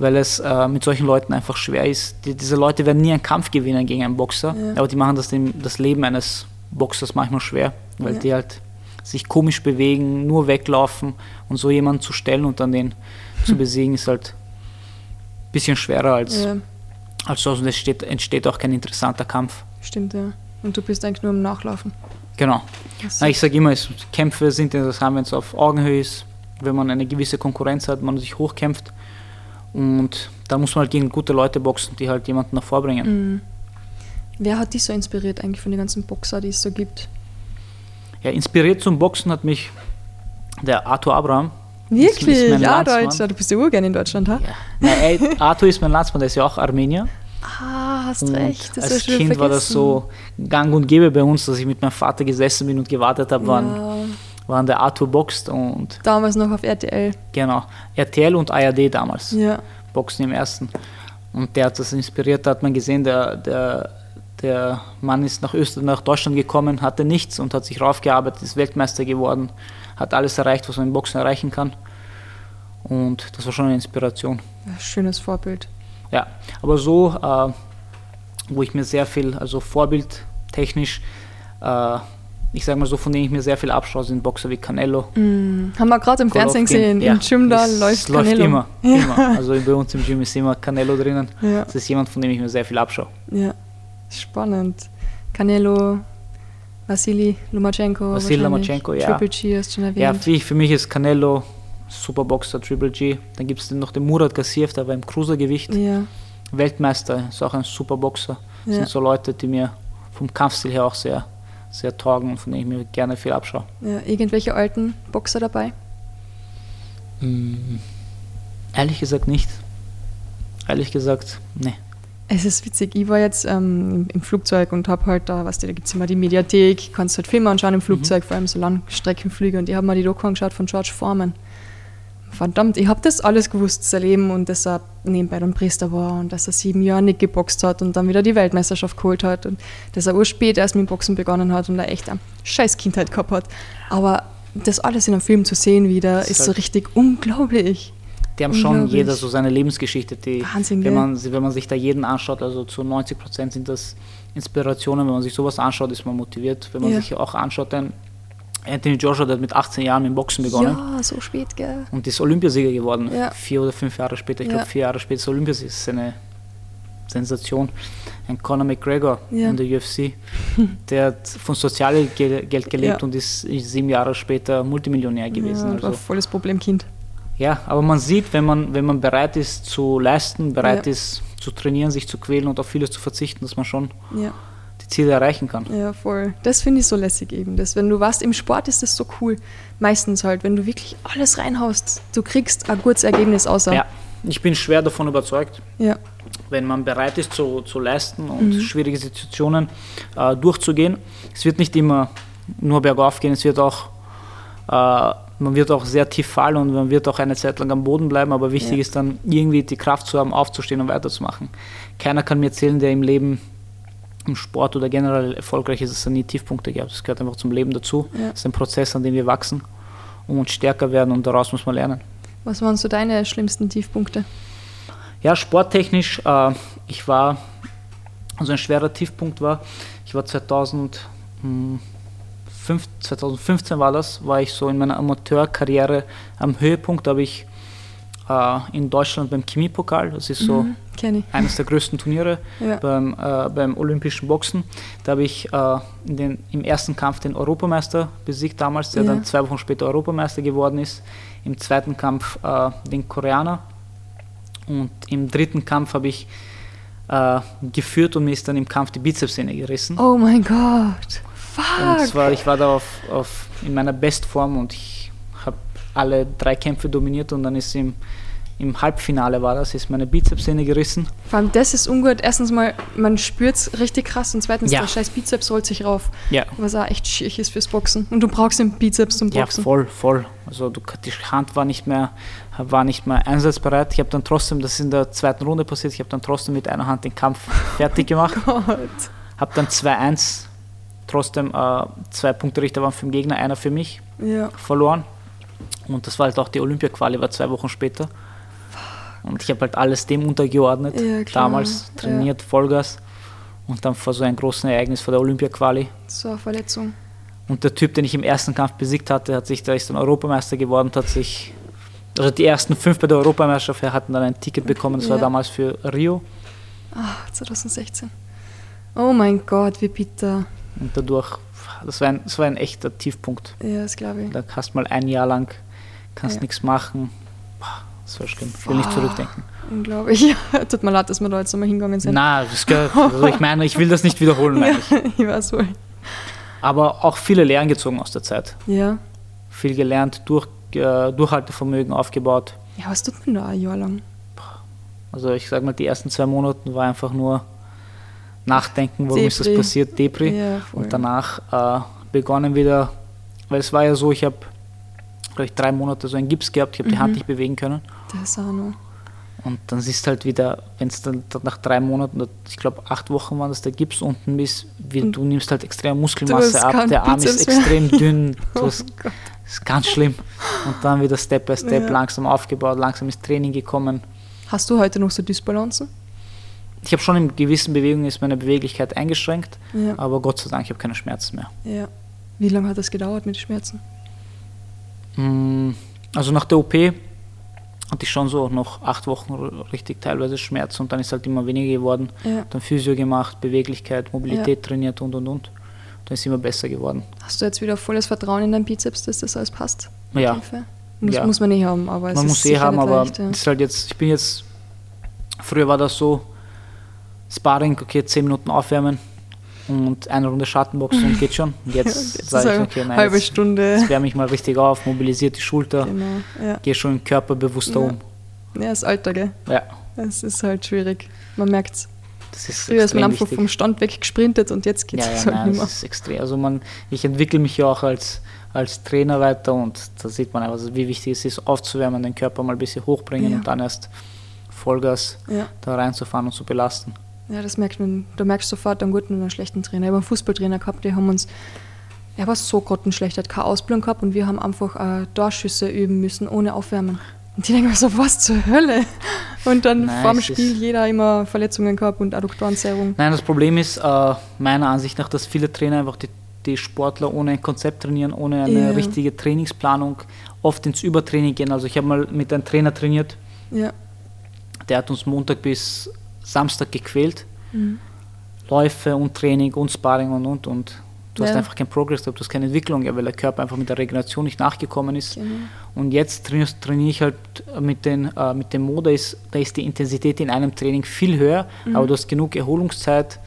weil es äh, mit solchen Leuten einfach schwer ist. Die, diese Leute werden nie einen Kampf gewinnen gegen einen Boxer, Ja. aber die machen das, dem, das Leben eines Boxers manchmal schwer, weil Ja. die halt sich komisch bewegen, nur weglaufen und so jemanden zu stellen und dann den zu besiegen, ist halt ein bisschen schwerer als, Ja, als so. Und es steht, entsteht auch kein interessanter Kampf. stimmt, ja. Und du bist eigentlich nur im Nachlaufen. Genau. Na, ich sage immer, es, Kämpfe sind interessant, wenn es auf Augenhöhe ist, wenn man eine gewisse Konkurrenz hat, man sich hochkämpft. Und da muss man halt gegen gute Leute boxen, die halt jemanden nach vorbringen. Mhm. Wer hat dich so inspiriert eigentlich von den ganzen Boxer, die es so gibt? Ja, inspiriert zum Boxen hat mich der Arthur Abraham. Ist- ist Wirklich? mein Ja. Deutscher. Du bist ja urgern in Deutschland, ha? Ja. Na, ey, Arthur ist mein Landsmann, der ist ja auch Armenier. Ah, hast Und recht. Das als Kind war das vergessen. so gang und gäbe bei uns, dass ich mit meinem Vater gesessen bin und gewartet habe, wann, Wann der Arthur boxt. Und damals noch auf RTL. genau, RTL und ARD damals. Ja. Boxen im ersten. Und der hat das inspiriert, da hat man gesehen, der, der, der Mann ist nach Österreich, nach Deutschland gekommen, hatte nichts und hat sich raufgearbeitet, ist Weltmeister geworden, hat alles erreicht, was man im Boxen erreichen kann. Und das war schon eine Inspiration. Schönes Vorbild. Ja, aber so, äh, wo ich mir sehr viel, also vorbildtechnisch, äh, ich sage mal so, von denen ich mir sehr viel abschaue, sind Boxer wie Canelo. Mhm. Haben wir gerade im Fernsehen gesehen. Ja, Im Gym da es läuft läuft Canelo. immer, Ja. immer. Also bei uns im Gym ist immer Canelo drinnen. Ja. Das ist jemand, von dem ich mir sehr viel abschaue. ja. Spannend. Canelo, Vasili Lomachenko. Vasil wahrscheinlich. Lomachenko, ja. Triple G hast du schon Ja, erwähnt. für, für mich ist Canelo Superboxer, Triple G. Dann gibt es noch den Murat Gassiev, der war im Cruisergewicht. Ja. Weltmeister, ist auch ein Superboxer. Das Ja. sind so Leute, die mir vom Kampfstil her auch sehr, sehr taugen und von denen ich mir gerne viel abschaue. ja. Irgendwelche alten Boxer dabei? Mm, Ehrlich gesagt nicht. Ehrlich gesagt, nee. Es ist witzig, ich war jetzt ähm, im, Flugzeug und habe halt da, weißt du, da gibt es immer die Mediathek, kannst halt Filme anschauen im Flugzeug, vor allem so Langstreckenflüge und ich habe mal die Doku angeschaut von George Foreman. Verdammt, ich habe das alles gewusst, sein Leben und dass er nebenbei dann Priester war und dass er sieben Jahre nicht geboxt hat und dann wieder die Weltmeisterschaft geholt hat und dass er urspät erst mit dem Boxen begonnen hat und er echt eine scheiß Kindheit gehabt hat. Aber das alles in einem Film zu sehen wieder, ist ist so halt- richtig unglaublich. Die haben schon jeder so seine Lebensgeschichte, die, Wahnsinn, wenn man, wenn man sich da jeden anschaut, also zu 90 Prozent sind das Inspirationen, wenn man sich sowas anschaut, ist man motiviert. Wenn man Ja. sich auch anschaut, dann Anthony Joshua, der hat mit 18 Jahren mit dem Boxen begonnen Ja, so spät, gell? und ist Olympiasieger geworden. Ja. Vier oder fünf Jahre später, ich Ja. glaube vier Jahre später ist er Olympiasieger. Das ist eine Sensation. Ein Conor McGregor Ja. in der UFC, der hat von Sozialgeld gelebt Ja. und ist sieben Jahre später Multimillionär gewesen. Ja, also. war volles Problemkind. Ja, aber man sieht, wenn man, wenn man bereit ist zu leisten, bereit ist zu trainieren, sich zu quälen und auf vieles zu verzichten, dass man schon Ziele erreichen kann. Ja, voll. Das finde ich so lässig eben. Das, wenn du warst im Sport, ist das so cool. Meistens halt, wenn du wirklich alles reinhaust, du kriegst ein gutes Ergebnis außer. Ja, ich bin schwer davon überzeugt, Ja. wenn man bereit ist zu, zu leisten und Mhm. schwierige Situationen äh, durchzugehen. Es wird nicht immer nur bergauf gehen, es wird auch, äh, man wird auch sehr tief fallen und man wird auch eine Zeit lang am Boden bleiben, aber wichtig Ja. ist dann irgendwie die Kraft zu haben, aufzustehen und weiterzumachen. Keiner kann mir erzählen, der im Leben im Sport oder generell erfolgreich ist, dass er nie Tiefpunkte gehabt. Das gehört einfach zum Leben dazu. Ja. Das ist ein Prozess, an dem wir wachsen. und stärker werden und daraus muss man lernen. Was waren so deine schlimmsten Tiefpunkte? Ja, sporttechnisch, äh, ich war, also ein schwerer Tiefpunkt war, ich war 2000, 2015 war das, war ich so in meiner Amateurkarriere am Höhepunkt, da habe ich in Deutschland beim Chemiepokal, das ist so mhm, eines der größten Turniere ja. beim, äh, beim olympischen Boxen, da habe ich äh, den, im ersten Kampf den Europameister besiegt damals, der ja. dann zwei Wochen später Europameister geworden ist, im zweiten Kampf äh, den Koreaner und im dritten Kampf habe ich äh, geführt und mir ist dann im Kampf die Bizepssehne gerissen. Oh mein Gott! Fuck. Und zwar, ich war da auf, auf, in meiner Bestform und ich alle drei Kämpfe dominiert und dann ist im, im Halbfinale war das, ist meine Bizepssehne gerissen. Vor allem das ist ungut. Erstens mal, man spürt es richtig krass und zweitens, ja. der scheiß Bizeps rollt sich rauf. Ja. Was auch echt schick ist fürs Boxen. Und du brauchst den Bizeps zum Boxen. Ja, voll, voll. Also du, die Hand war nicht mehr, war nicht mehr einsatzbereit. Ich habe dann trotzdem, das ist in der zweiten Runde passiert, ich habe dann trotzdem mit einer Hand den Kampf fertig gemacht. oh Gott. Habe dann 2-1 trotzdem äh, zwei Punkte Richter waren für den Gegner, einer für mich ja. verloren. Und das war halt auch die Olympia-Quali, war zwei Wochen später. Und ich habe halt alles dem untergeordnet, ja, damals trainiert, ja. Vollgas. Und dann vor so einem großen Ereignis vor der Olympia-Quali. So eine Verletzung. Und der Typ, den ich im ersten Kampf besiegt hatte, hat sich, der ist dann Europameister geworden, hat sich, also die ersten fünf bei der Europameisterschaft hatten dann ein Ticket bekommen, das ja. war damals für Rio. Ah, 2016. Oh mein Gott, wie bitter. Und dadurch, das war ein, das war ein echter Tiefpunkt. Ja, das glaube ich. Da hast du mal ein Jahr lang, kannst ja. nichts machen. Das war schlimm. Ich will nicht zurückdenken. Unglaublich. Tut mir leid, dass wir da jetzt nochmal hingegangen sind. Nein, das gehört, also ich meine, ich will das nicht wiederholen, meine ich. ich weiß wohl. Aber auch viele Lehren gezogen aus der Zeit. Ja. Viel gelernt, durch, äh, Durchhaltevermögen aufgebaut. Ja, was tut man da ein Jahr lang? Also ich sage mal, die ersten zwei Monate war einfach nur nachdenken, warum Depri. ist das passiert, Depri. Ja, und danach äh, begonnen wieder, weil es war ja so, ich habe, glaube ich, drei Monate so einen Gips gehabt, ich habe mhm. die Hand mhm. nicht bewegen können. Das auch noch. Und dann siehst du halt wieder, wenn es dann nach drei Monaten, ich glaube acht Wochen waren das der Gips unten ist, wie, du nimmst halt extrem Muskelmasse ab, der Arm ist extrem dünn, du oh hast, ist ganz schlimm. Und dann wieder Step by Step ja. langsam aufgebaut, langsam ins Training gekommen. Hast du heute noch so Dysbalancen? Ich habe schon in gewissen Bewegungen ist meine Beweglichkeit eingeschränkt, ja. aber Gott sei Dank, ich habe keine Schmerzen mehr. Ja. Wie lange hat das gedauert mit den Schmerzen? Mm, also nach der OP hatte ich schon so noch acht Wochen richtig teilweise Schmerz und dann ist halt immer weniger geworden. Ja. Dann Physio gemacht, Beweglichkeit, Mobilität ja. trainiert und und und. Dann ist es immer besser geworden. Hast du jetzt wieder volles Vertrauen in deinen Bizeps, dass das alles passt? Ja. Muss, ja. muss man eh haben, aber man muss eh haben, aber leicht, ja. ist halt jetzt, ich bin jetzt, früher war das so, Sparring, okay, 10 Minuten aufwärmen und eine Runde Schattenboxen und geht schon. Und jetzt, jetzt sage ich, okay, nein, halbe jetzt, Stunde. Jetzt wärme ich mal richtig auf, mobilisiert die Schulter, genau, ja. gehe schon körperbewusster ja. um. Ja, das Alter, gell? Ja. Es ist halt schwierig. Man merkt es. Das ist Früher ist man einfach vom Stand weg gesprintet und jetzt geht es ja, ja, halt nein, nicht mehr. Das ist extrem. Also man, ich entwickle mich ja auch als, als Trainer weiter und da sieht man einfach, wie wichtig es ist, aufzuwärmen, den Körper mal ein bisschen hochbringen ja. und dann erst Vollgas da reinzufahren und zu belasten. Ja, das merkt man. Du merkst sofort einen guten und einen schlechten Trainer. Ich habe einen Fußballtrainer gehabt, die haben uns, er war so grottenschlecht, hat keine Ausbildung gehabt und wir haben einfach äh, Torschüsse üben müssen, ohne Aufwärmen. Und die denken so, was zur Hölle? Und dann Nein, vor dem Spiel jeder immer Verletzungen gehabt und Adduktorenserrung. Nein, das Problem ist äh, meiner Ansicht nach, dass viele Trainer einfach die, die Sportler ohne ein Konzept trainieren, ohne eine ja. richtige Trainingsplanung, oft ins Übertraining gehen. Also ich habe mal mit einem Trainer trainiert, ja. der hat uns Montag bis Samstag gequält. Mhm. Läufe und Training und Sparring und und und. Du ja. hast einfach keinen Progress gehabt, du hast keine Entwicklung, weil der Körper einfach mit der Regeneration nicht nachgekommen ist. Genau. Und jetzt trainiere ich halt mit, den, äh, mit dem Mode, ist, da ist die Intensität in einem Training viel höher, mhm. aber du hast genug Erholungszeit,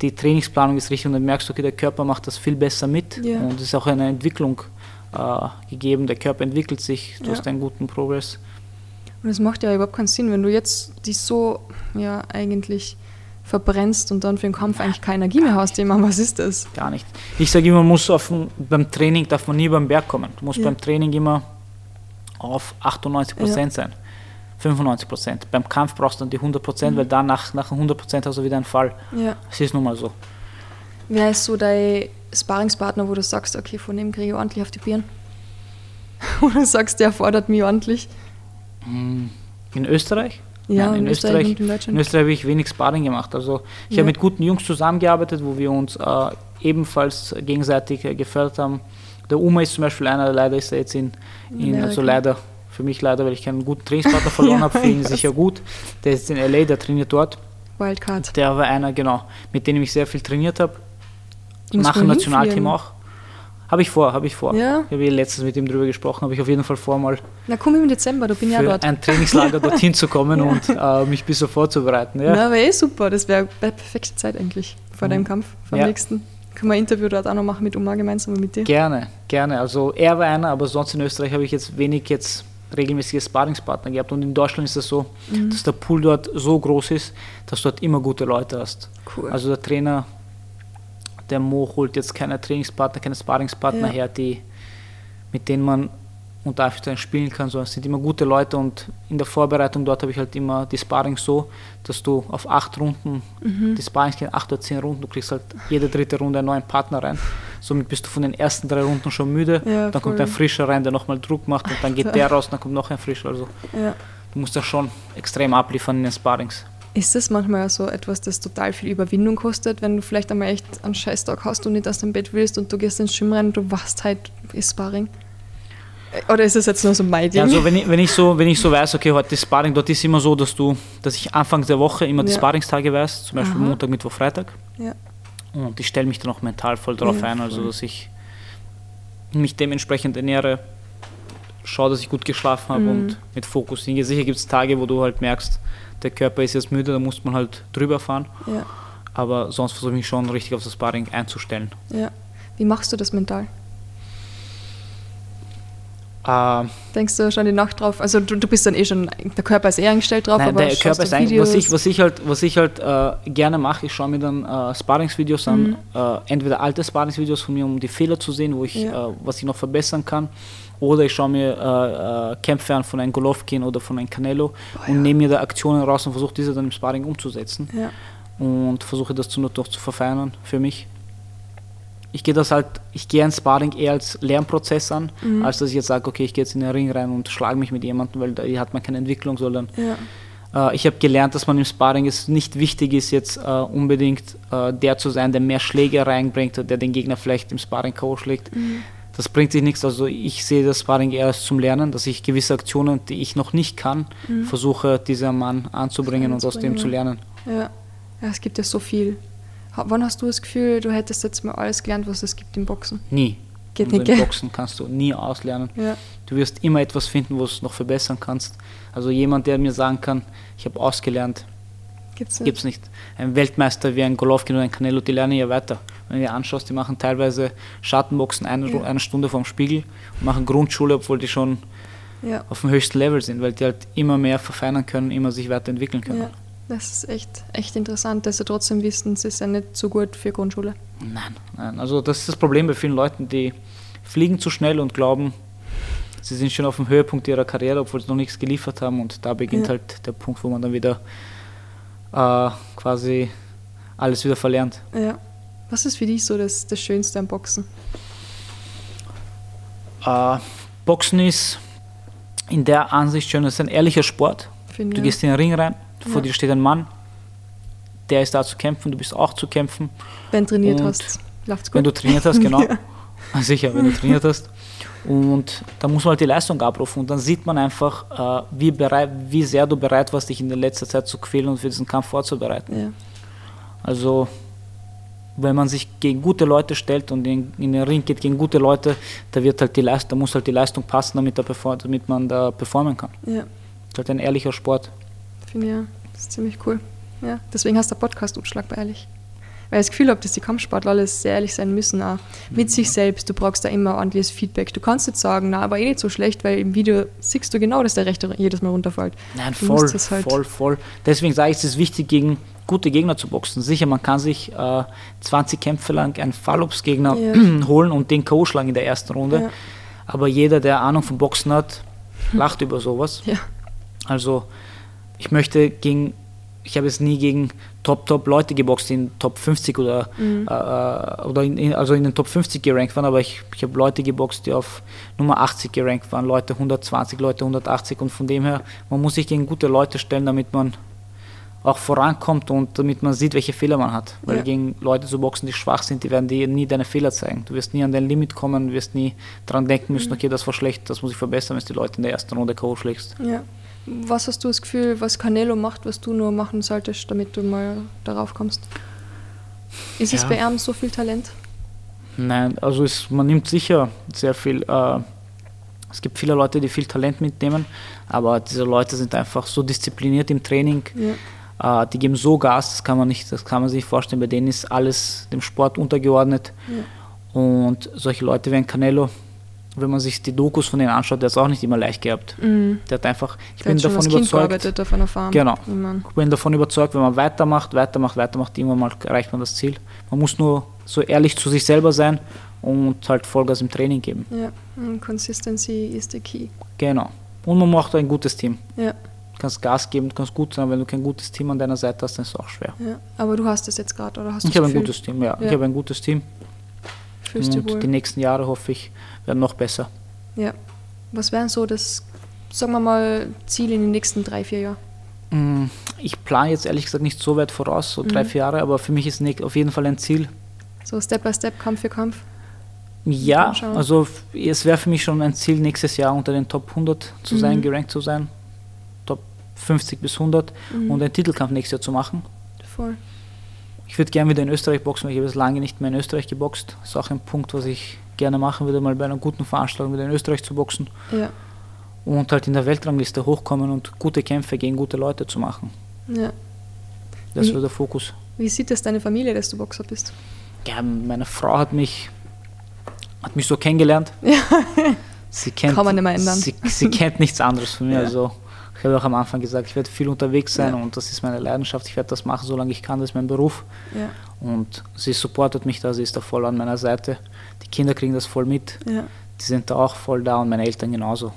die Trainingsplanung ist richtig und dann merkst du, okay, der Körper macht das viel besser mit ja. und es ist auch eine Entwicklung äh, gegeben, der Körper entwickelt sich, du ja. hast einen guten Progress. Und es macht ja überhaupt keinen Sinn, wenn du jetzt dich so ja eigentlich verbrennst und dann für den Kampf eigentlich keine Energie mehr hast. Immer, was ist das? Gar nicht. Ich sage immer, man muss auf, beim Training darf man nie beim Berg kommen. Du musst ja. beim Training immer auf 98 Prozent ja. sein. 95 Prozent. Beim Kampf brauchst du dann die 100 Prozent, mhm. weil dann nach, nach 100 Prozent hast du wieder einen Fall. Ja. Es ist nun mal so. Wer ist so dein Sparringspartner, wo du sagst, okay, von dem kriege ich ordentlich auf die Birnen? du sagst, der fordert mich ordentlich? Hm, in Österreich? Ja, Nein, in, Österreich, und in Deutschland. in Österreich habe ich wenig Sparring gemacht. Also ich Ja. habe mit guten Jungs zusammengearbeitet, wo wir uns äh, ebenfalls gegenseitig äh, gefördert haben. Der Uma ist zum Beispiel einer, leider ist er jetzt in, in Ja, also okay. leider, für mich leider, weil ich keinen guten Trainingspartner verloren Ja, habe, für ihn sicher gut. Der ist in LA, der trainiert dort. Wildcard. Der war einer, genau, mit dem ich sehr viel trainiert habe. Muss Nach dem man Nationalteam auch. Habe ich vor, habe ich vor. Ja? Ich habe eh letztens mit ihm drüber gesprochen, habe ich auf jeden Fall vor, mal Na komm im Dezember, da bin ich ja dort. ein Trainingslager dorthin zu kommen Ja. und äh, mich ein bisschen vorzubereiten. Ja. Na, wäre eh super. Das wäre perfekte Zeit eigentlich vor deinem Kampf, vor dem Ja. nächsten. Können wir ein Interview dort auch noch machen mit Oma gemeinsam mit dir? Gerne, gerne. Also er war einer, aber sonst in Österreich habe ich jetzt wenig jetzt regelmäßige Sparringspartner gehabt. Und in Deutschland ist es so, Mhm. dass der Pool dort so groß ist, dass du dort immer gute Leute hast. Cool. Also der Trainer, der Mo holt jetzt keine Trainingspartner, keine Sparringspartner Ja. her, die, mit denen man unter Anführungszeichen spielen kann, sondern es sind immer gute Leute und in der Vorbereitung dort habe ich halt immer die Sparrings so, dass du auf acht Runden, Mhm. die Sparrings gehen acht oder zehn Runden, du kriegst halt jede dritte Runde einen neuen Partner rein. Somit bist du von den ersten drei Runden schon müde, Ja, dann kommt voll. ein frischer rein, der nochmal Druck macht und dann geht der raus, dann kommt noch ein frischer. Also ja. du musst da schon extrem abliefern in den Sparrings. Ist das manchmal so etwas, das total viel Überwindung kostet, wenn du vielleicht einmal echt einen Scheißtag hast und nicht aus dem Bett willst und du gehst ins Gym rein und du wachst halt, ist Sparring? Äh, Oder ist das jetzt nur so mein Ding? Ja, also wenn ich, wenn, ich so, wenn ich so weiß, okay, heute ist Sparring, dort ist immer so, dass du, dass ich Anfang der Woche immer die Ja. Sparringstage weiß, zum Beispiel Aha. Montag, Mittwoch, Freitag. Ja. Und ich stelle mich dann auch mental voll drauf Ja, ein, also voll. dass ich mich dementsprechend ernähre, schaue, dass ich gut geschlafen habe Mhm. und mit Fokus hingehe. Sicher gibt es Tage, wo du halt merkst, der Körper ist jetzt müde, da muss man halt drüber fahren. ja, Aber sonst versuche ich mich schon richtig auf das Sparring einzustellen. ja. Wie machst du das mental? Äh, Denkst du schon die Nacht drauf? Also du, du bist dann eh schon, der Körper ist eh eingestellt drauf, Nein, aber der Körper ist eigentlich, was ich, was ich halt, was ich halt äh, gerne mache, ich schaue mir dann äh, Sparringsvideos an, Mhm. äh, entweder alte Sparringsvideos von mir, um die Fehler zu sehen, wo ich, Ja. äh, was ich noch verbessern kann, oder ich schaue mir äh, äh, Kämpfe an von einem Golovkin oder von einem Canelo und nehme mir da Aktionen raus und versuche diese dann im Sparring umzusetzen ja. und versuche das zu, noch zu verfeinern für mich. Ich gehe das halt, ich gehe ein Sparring eher als Lernprozess an, Mhm. als dass ich jetzt sage, okay, ich gehe jetzt in den Ring rein und schlage mich mit jemandem, weil da hat man keine Entwicklung, sondern ja. äh, ich habe gelernt, dass man im Sparring es nicht wichtig ist, jetzt äh, unbedingt äh, der zu sein, der mehr Schläge reinbringt, der den Gegner vielleicht im Sparring K.O. schlägt. Mhm. Das bringt sich nichts. Also ich sehe das Sparring eher als zum Lernen, dass ich gewisse Aktionen, die ich noch nicht kann, versuche, dieser Mann anzubringen und aus dem zu lernen. Ja. ja, es gibt ja so viel. Wann hast du das Gefühl, du hättest jetzt mal alles gelernt, was es gibt im Boxen? Nie. Geht also nicht, im? Boxen kannst du nie auslernen. Ja. Du wirst immer etwas finden, wo du es noch verbessern kannst. Also jemand, der mir sagen kann, ich habe ausgelernt, Gibt's gibt es nicht. Ein Weltmeister wie ein Golovkin oder ein Canelo, die lernen ja weiter. Wenn du dir anschaust, die machen teilweise Schattenboxen eine, Ja. eine Stunde vorm Spiegel und machen Grundschule, obwohl die schon Ja. auf dem höchsten Level sind, weil die halt immer mehr verfeinern können, immer sich weiterentwickeln können. ja. Das ist echt, echt interessant, dass sie trotzdem wissen, es ist ja nicht so gut für Grundschule. Nein, nein, also das ist das Problem bei vielen Leuten, die fliegen zu schnell und glauben, sie sind schon auf dem Höhepunkt ihrer Karriere, obwohl sie noch nichts geliefert haben und da beginnt Ja. halt der Punkt, wo man dann wieder äh, quasi alles wieder verlernt. Ja. Was ist für dich so das, das Schönste am Boxen? Äh, Boxen ist in der Ansicht schön, es ist ein ehrlicher Sport. Finde Du gehst in den Ring rein, vor Ja. dir steht ein Mann, der ist da zu kämpfen, du bist auch zu kämpfen. Wenn du trainiert und hast, läuft's gut. Wenn du trainiert hast, genau. Ja. Sicher, wenn du trainiert hast. Und da muss man halt die Leistung abrufen und dann sieht man einfach, äh, wie, bereit, wie sehr du bereit warst, dich in der letzten Zeit zu quälen und für diesen Kampf vorzubereiten. Ja. Also, wenn man sich gegen gute Leute stellt und in, in den Ring geht gegen gute Leute, da wird halt die Leistung, da muss halt die Leistung passen, damit, damit man da performen kann. ja, Das ist halt ein ehrlicher Sport. finde ich ja. Das ist ziemlich cool. Ja. Deswegen hast du Podcast unschlagbar ehrlich. Weil ich das Gefühl habe, dass die Kampfsportler alles sehr ehrlich sein müssen, auch mit sich selbst. Du brauchst da immer ordentliches Feedback. Du kannst jetzt sagen, na, aber eh nicht so schlecht, weil im Video siehst du genau, dass der Rechte jedes Mal runterfällt. Nein, voll, halt- voll, voll. Deswegen sage ich, es ist wichtig, gegen gute Gegner zu boxen. Sicher, man kann sich äh, 20 Kämpfe lang einen Fallops-Gegner Ja. holen und den K.O. schlagen in der ersten Runde. Ja. Aber jeder, der Ahnung vom Boxen hat, lacht über sowas. Ja. Also, ich möchte gegen ich habe jetzt nie gegen Top-Top-Leute geboxt, die in Top 50 oder, Mhm. äh, oder in, in, also in den Top 50 gerankt waren, aber ich, ich habe Leute geboxt, die auf Nummer 80 gerankt waren, Leute 120, Leute 180 und von dem her, man muss sich gegen gute Leute stellen, damit man auch vorankommt und damit man sieht, welche Fehler man hat. Weil Ja. gegen Leute zu boxen, die schwach sind, die werden dir nie deine Fehler zeigen. Du wirst nie an dein Limit kommen, du wirst nie dran denken müssen, okay, das war schlecht, das muss ich verbessern, wenn du die Leute in der ersten Runde K.O. schlägst. Ja. Was hast du das Gefühl, was Canelo macht, was du nur machen solltest, damit du mal darauf kommst? Ist es Ja. bei ihm so viel Talent? Nein, also es, man nimmt sicher sehr viel. Äh, es gibt viele Leute, die viel Talent mitnehmen, aber diese Leute sind einfach so diszipliniert im Training. Ja. Äh, die geben so Gas, das kann man nicht, das kann man sich nicht vorstellen. Bei denen ist alles dem Sport untergeordnet. Und solche Leute wie ein Canelo, wenn man sich die Dokus von denen anschaut, der hat es auch nicht immer leicht gehabt. Mhm. Der hat einfach, ich Der bin davon überzeugt, auf einer Farm. Genau. Ich bin davon überzeugt, wenn man weitermacht, weitermacht, weitermacht, irgendwann mal erreicht man das Ziel. Man muss nur so ehrlich zu sich selber sein und halt Vollgas im Training geben. ja. Und Consistency is the key. Genau. Und man macht ein gutes Team. Ja. Du kannst Gas geben, du kannst gut sein, aber wenn du kein gutes Team an deiner Seite hast, dann ist es auch schwer. ja. Aber du hast es jetzt gerade, oder hast du Ich habe ein gutes Team, ja. Ja. Ich habe ein gutes Team fühlst du wohl? und die nächsten Jahre hoffe ich werden noch besser. Ja. Was wären so das, sagen wir mal, Ziel in den nächsten drei, vier Jahren? Mm, Ich plane jetzt ehrlich gesagt nicht so weit voraus, so Mhm. drei, vier Jahre, aber für mich ist ne- auf jeden Fall ein Ziel. So Step by Step, Kampf für Kampf? Ja, also es wäre für mich schon ein Ziel, nächstes Jahr unter den Top 100 zu sein, Mhm. gerankt zu sein. Top 50 bis 100 Mhm. und einen Titelkampf nächstes Jahr zu machen. Voll. Ich würde gerne wieder in Österreich boxen, weil ich habe jetzt lange nicht mehr in Österreich geboxt. Das ist auch ein Punkt, was ich gerne machen würde, mal bei einer guten Veranstaltung wieder in Österreich zu boxen Ja. und halt in der Weltrangliste hochkommen und gute Kämpfe gegen gute Leute zu machen. ja. Das Wie- wäre der Fokus. Wie sieht das deine Familie, dass du Boxer bist? Ja, meine Frau hat mich, hat mich so kennengelernt. Ja. Sie kennt, Kann man mehr ändern. Sie, sie kennt nichts anderes von mir. Ja. Also ich habe auch am Anfang gesagt, ich werde viel unterwegs sein Ja. und das ist meine Leidenschaft. Ich werde das machen, solange ich kann. Das ist mein Beruf. Ja. Und sie supportet mich da, sie ist da voll an meiner Seite. Die Kinder kriegen das voll mit. Ja. Die sind da auch voll da und meine Eltern genauso.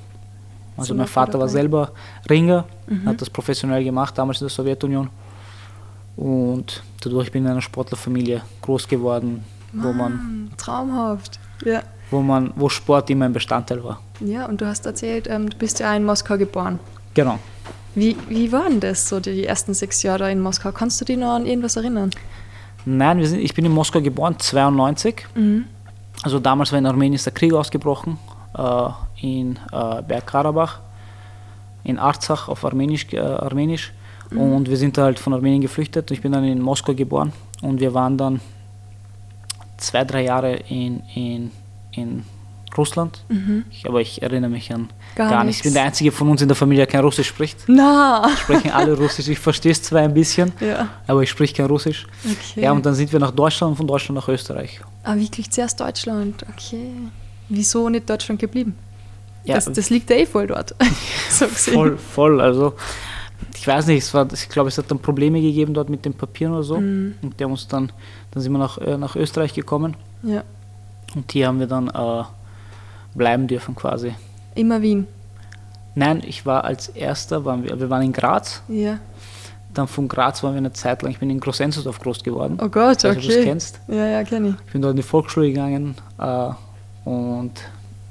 Also mein Vater war selber Ringer, Mhm. hat das professionell gemacht, damals in der Sowjetunion. Und dadurch bin ich in einer Sportlerfamilie groß geworden, wo man, Mann, traumhaft. Ja. wo man, wo Sport immer ein Bestandteil war. Ja, und du hast erzählt, ähm, du bist ja in Moskau geboren. Genau. Wie, wie waren das so die ersten sechs Jahre in Moskau? Kannst du dich noch an irgendwas erinnern? Nein, wir sind, ich bin in Moskau geboren, 92. Mhm. Also damals war in Armenien der Krieg ausgebrochen, äh, in äh, Bergkarabach, in Arzach auf Armenisch. Äh, Armenisch. Und wir sind halt von Armenien geflüchtet. Ich bin dann in Moskau geboren und wir waren dann zwei, drei Jahre in, in, in Russland. Ich, aber ich erinnere mich an Mhm. Gar gar, nichts. Ich bin der Einzige von uns in der Familie, der kein Russisch spricht. Na! Sprechen alle Russisch. Ich verstehe es zwar ein bisschen, Ja. aber ich spreche kein Russisch. Okay. Ja, und dann sind wir nach Deutschland und von Deutschland nach Österreich. ah, wirklich zuerst Deutschland. Okay. Wieso nicht Deutschland geblieben? Ja, das, das liegt ja eh voll dort. so voll, voll. Also, ich weiß nicht, es war, ich glaube, es hat dann Probleme gegeben dort mit den Papieren oder so. Mhm. Und der uns dann, dann sind wir nach, äh, nach Österreich gekommen Ja. und hier haben wir dann äh, bleiben dürfen quasi. Immer Wien. Nein, ich war als erster, waren wir, wir waren in Graz, Ja. dann von Graz waren wir eine Zeit lang, ich bin in Großenzersdorf groß geworden. Oh Gott, ob du okay. kennst. Ja, ja, kenne ich. Ich bin dort in die Volksschule gegangen äh, und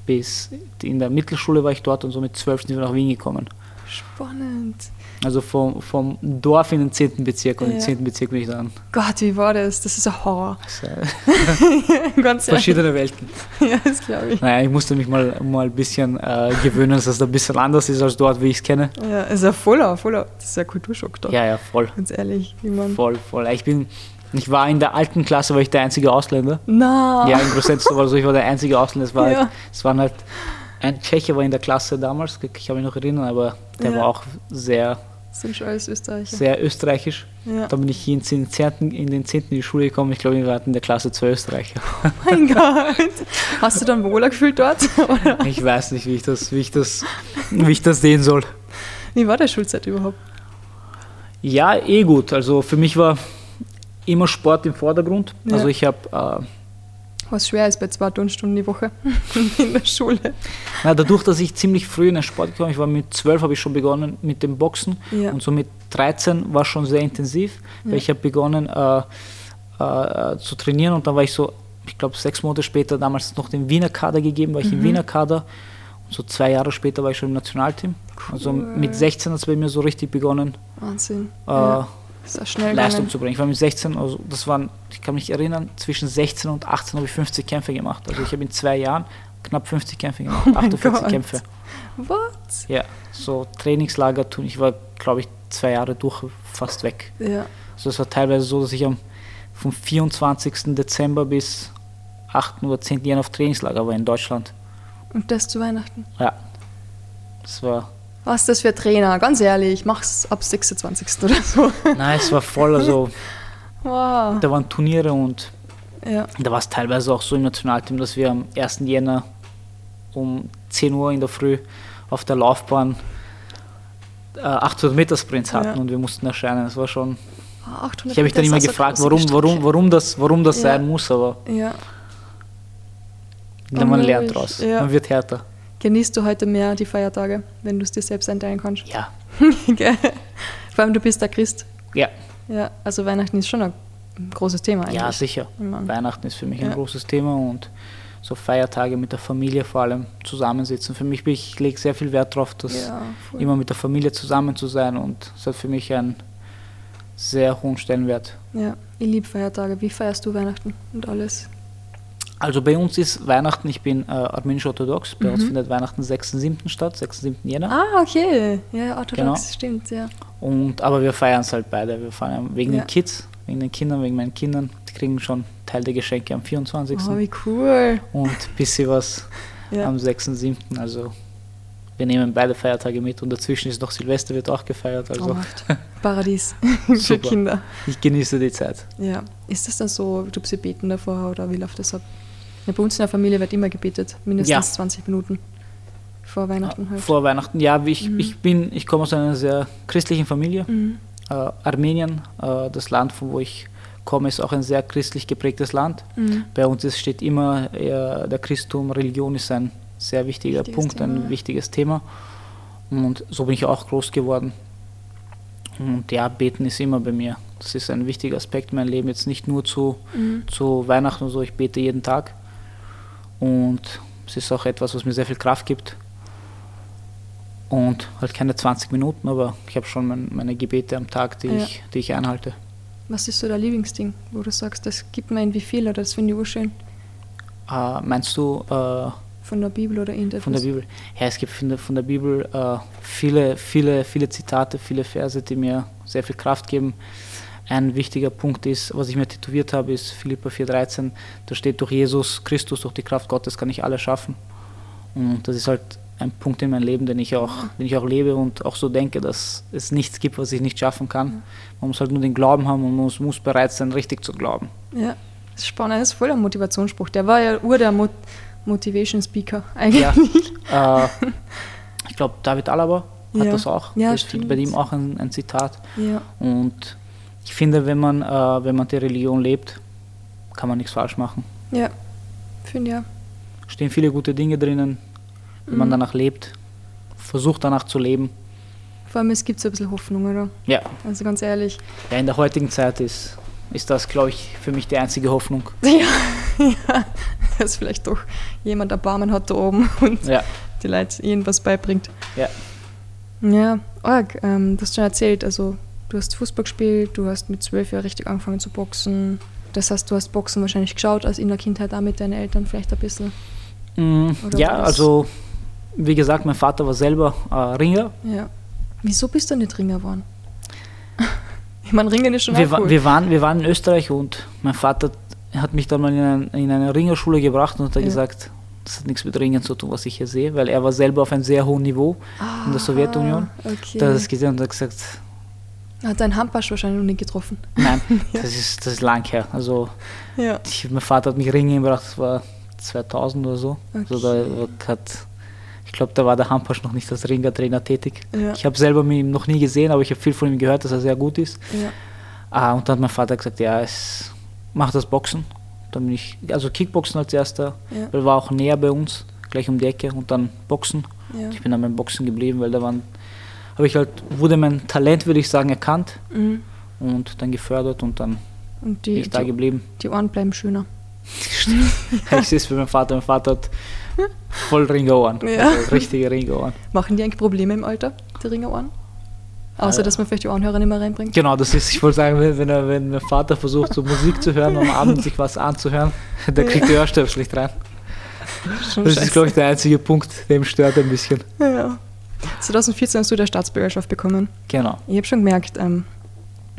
bis in der Mittelschule war ich dort und so mit zwölf sind wir nach Wien gekommen. Spannend. Also vom, vom Dorf in den 10. Bezirk und Ja. im 10. Bezirk bin ich dann. Gott, wie war das? Das ist ein Horror. Äh, Ganz ehrlich. verschiedene Welten. Ja, das glaube ich. Naja, ich musste mich mal, mal ein bisschen äh, gewöhnen, dass das ein bisschen anders ist als dort, wie ich es kenne. Ja, ist ja voller, voller. Das ist ja Kulturschock dort. Ja, ja, voll. Ganz ehrlich, wie man. Voll, voll. Ich bin, ich war in der alten Klasse, war ich der einzige Ausländer. Na! Ja, in Großenzdorf war so, ich war der einzige Ausländer. Es, war Ja. halt, es waren halt, ein Tscheche war in der Klasse damals, ich kann mich noch erinnern, aber der Ja. war auch sehr, sind schon alles Österreicher. sehr österreichisch. Ja. Dann bin ich hier in den 10. in den 10. in die Schule gekommen. Ich glaube, wir hatten in der Klasse zwei Österreicher. mein Gott. Hast du dann wohler gefühlt dort? Oder? Ich weiß nicht, wie ich das, wie ich das, wie ich das sehen soll. Wie war der Schulzeit überhaupt? Ja, eh gut. Also für mich war immer Sport im Vordergrund. Ja. Also ich habe äh, Was schwer ist bei zwei Turnstunden die Woche in der Schule. Na, dadurch, dass ich ziemlich früh in den Sport gekommen ich war mit zwölf habe ich schon begonnen mit dem Boxen Ja. und so mit 13 war schon sehr intensiv, weil Ja. ich habe begonnen äh, äh, zu trainieren und dann war ich so, ich glaube sechs Monate später damals noch den Wiener Kader gegeben, war ich im Mhm. Wiener Kader und so zwei Jahre später war ich schon im Nationalteam. Also Cool. mit 16 hat es bei mir so richtig begonnen, Wahnsinn. äh, ja. Leistung gegangen. zu bringen. Ich war mit 16, also das waren, ich kann mich erinnern, zwischen 16 und 18 habe ich 50 Kämpfe gemacht. Also ich habe in zwei Jahren knapp 50 Kämpfe gemacht, Oh mein 48 Gott. Kämpfe. What? Ja, so Trainingslager tun. Ich war, glaube ich, zwei Jahre durch fast weg. Ja. Also es war teilweise so, dass ich am vom 24. Dezember bis 8. oder 10. Januar auf Trainingslager war in Deutschland. Und das zu Weihnachten. Ja, das war, Was ist das für Trainer? Ganz ehrlich, mach's ab 26. oder so. nein, es war voll, also Wow. da waren Turniere und Ja. da war es teilweise auch so im Nationalteam, dass wir am 1. Jänner um 10 Uhr in der Früh auf der Laufbahn äh, 800 Meter Sprints hatten Ja. und wir mussten erscheinen. Das war schon. Ah, 800 Ich habe mich dann immer also gefragt, warum, warum, warum das, warum das Ja. sein muss, aber Ja. man lernt draus. Man wird härter. Genießt du heute mehr die Feiertage, wenn du es dir selbst einteilen kannst? Ja? Vor allem du bist der Christ. ja, Ja, also Weihnachten ist schon ein großes Thema eigentlich. ja, sicher. Weihnachten ist für mich ein Ja. großes Thema und so Feiertage mit der Familie vor allem zusammensitzen. Für mich, ich lege sehr viel Wert darauf, dass ja, immer mit der Familie zusammen zu sein und es hat für mich einen sehr hohen Stellenwert. ja, ich liebe Feiertage. Wie feierst du Weihnachten und alles? Also bei uns ist Weihnachten, ich bin äh, armenisch-orthodox, bei uns Mhm. findet Weihnachten 6.7. statt, 6.7. Jänner. Ah, okay. Ja, orthodox, Genau. stimmt, ja. Und, aber wir feiern es halt beide. Wir feiern wegen Ja. den Kids, wegen den Kindern, wegen meinen Kindern. Die kriegen schon Teil der Geschenke am 24. Oh, wie cool. und ein bisschen was Ja. am 6.7. Also wir nehmen beide Feiertage mit und dazwischen ist noch Silvester, wird auch gefeiert. Also Traumhaft. Paradies für. Kinder. ich genieße die Zeit. Ja. Ist das dann so, du sie beten davor oder wie läuft das ab? Ja, bei uns in der Familie wird immer gebetet, mindestens Ja. 20 Minuten vor Weihnachten halt. Vor Weihnachten, ja, ich, Mhm. ich bin, ich komme aus einer sehr christlichen Familie. Mhm. Äh, Armenien, äh, das Land, von wo ich komme, ist auch ein sehr christlich geprägtes Land. Mhm. Bei uns ist, steht immer, äh, der Christentum, Religion ist ein sehr wichtiger Wichtiges Punkt, ein Thema. wichtiges Thema. Und so bin ich auch groß geworden. Und ja, beten ist immer bei mir. Das ist ein wichtiger Aspekt in meinem Leben. Jetzt nicht nur zu, Mhm. zu Weihnachten und so, ich bete jeden Tag. Und es ist auch etwas, was mir sehr viel Kraft gibt. Und halt keine 20 Minuten, aber ich habe schon mein, meine Gebete am Tag, die, Ja. ich, die ich einhalte. Was ist so dein Lieblingsding, wo du sagst, das gibt mir irgendwie viel oder das finde ich urschön Äh, meinst du äh, von der Bibel oder irgendetwas? von der Bibel? Ja, es gibt von der, von der Bibel äh, viele, viele, viele Zitate, viele Verse, die mir sehr viel Kraft geben. Ein wichtiger Punkt ist, was ich mir tätowiert habe, ist Philippa 4,13. Da steht, durch Jesus Christus, durch die Kraft Gottes kann ich alles schaffen. Und das ist halt ein Punkt in meinem Leben, den ich auch, den ich auch lebe und auch so denke, dass es nichts gibt, was ich nicht schaffen kann. Man muss halt nur den Glauben haben und man muss, muss bereit sein, richtig zu glauben. Ja, das ist spannend, das ist voll ein Motivationsspruch. Der war ja ur der Mot Motivation Speaker eigentlich. Ja. äh, ich glaube, David Alaba hat Ja. das auch. Ja, das steht bei ihm auch ein, ein Zitat. Ja, Und ich finde, wenn man, äh, wenn man die Religion lebt, kann man nichts falsch machen. ja, finde ja. Stehen viele gute Dinge drinnen, wenn man Mhm. danach lebt, versucht danach zu leben. Vor allem, es gibt so ein bisschen Hoffnung, oder? Ja, Also ganz ehrlich. ja in der heutigen Zeit ist, ist das, glaube ich, für mich die einzige Hoffnung. Ja, ja, dass vielleicht doch jemand Erbarmen hat da oben und Ja, die Leute irgendwas beibringt. ja. Ja, arg. Ähm, du hast schon erzählt, also du hast Fußball gespielt, du hast mit zwölf Jahren richtig angefangen zu boxen. Das heißt, du hast Boxen wahrscheinlich geschaut, als in der Kindheit auch mit deinen Eltern vielleicht ein bisschen. Mm, ja, also wie gesagt, mein Vater war selber äh, Ringer. Ja. Wieso bist du nicht Ringer geworden? ich meine, Ringen ist schon Wir, cool. wir, waren, wir waren in Österreich und mein Vater hat mich dann mal in, ein, in eine Ringerschule gebracht und hat Ja. gesagt, das hat nichts mit Ringen zu tun, was ich hier sehe, weil er war selber auf einem sehr hohen Niveau in der Sowjetunion. Ah, Okay. Da hat er es gesehen und hat gesagt, hat dein Handbasch wahrscheinlich noch nie getroffen. nein, Ja. das, ist, das ist lang her. Also Ja. ich, mein Vater hat mich Ringen gebracht, das war 2000 oder so. Also da Okay. hat, ich glaube, da war der Hampasch noch nicht als Ringertrainer tätig. Ja. Ich habe selber mit ihm noch nie gesehen, aber ich habe viel von ihm gehört, dass er sehr gut ist. ja. Ah, und dann hat mein Vater gesagt, ja, es, mach das Boxen. Dann bin ich, also Kickboxen als erster, weil war auch näher bei uns, gleich um die Ecke und dann Boxen. Ja. Ich bin dann beim Boxen geblieben, weil da waren, habe ich halt, wurde mein Talent, würde ich sagen, erkannt Mhm. und dann gefördert und dann Und bin die, ich da die, geblieben. die Ohren bleiben schöner. ich sehe es für meinen Vater. Mein Vater hat voll Ringerohren. Ja. Also richtige Ringerohren. Machen die eigentlich Probleme im Alter, die Ringerohren? Außer, Äh. dass man vielleicht die Ohrenhörer nicht mehr reinbringt. Genau, das ist, ich wollte sagen, wenn, er, wenn mein Vater versucht, so Musik zu hören, am Abend sich was anzuhören, dann kriegt er Ohrstöpsel nicht rein. Schon Das ist, glaube ich, der einzige Punkt, der ihm stört ein bisschen. Ja. 2014 hast du der Staatsbürgerschaft bekommen. Genau. Ich habe schon gemerkt, ähm,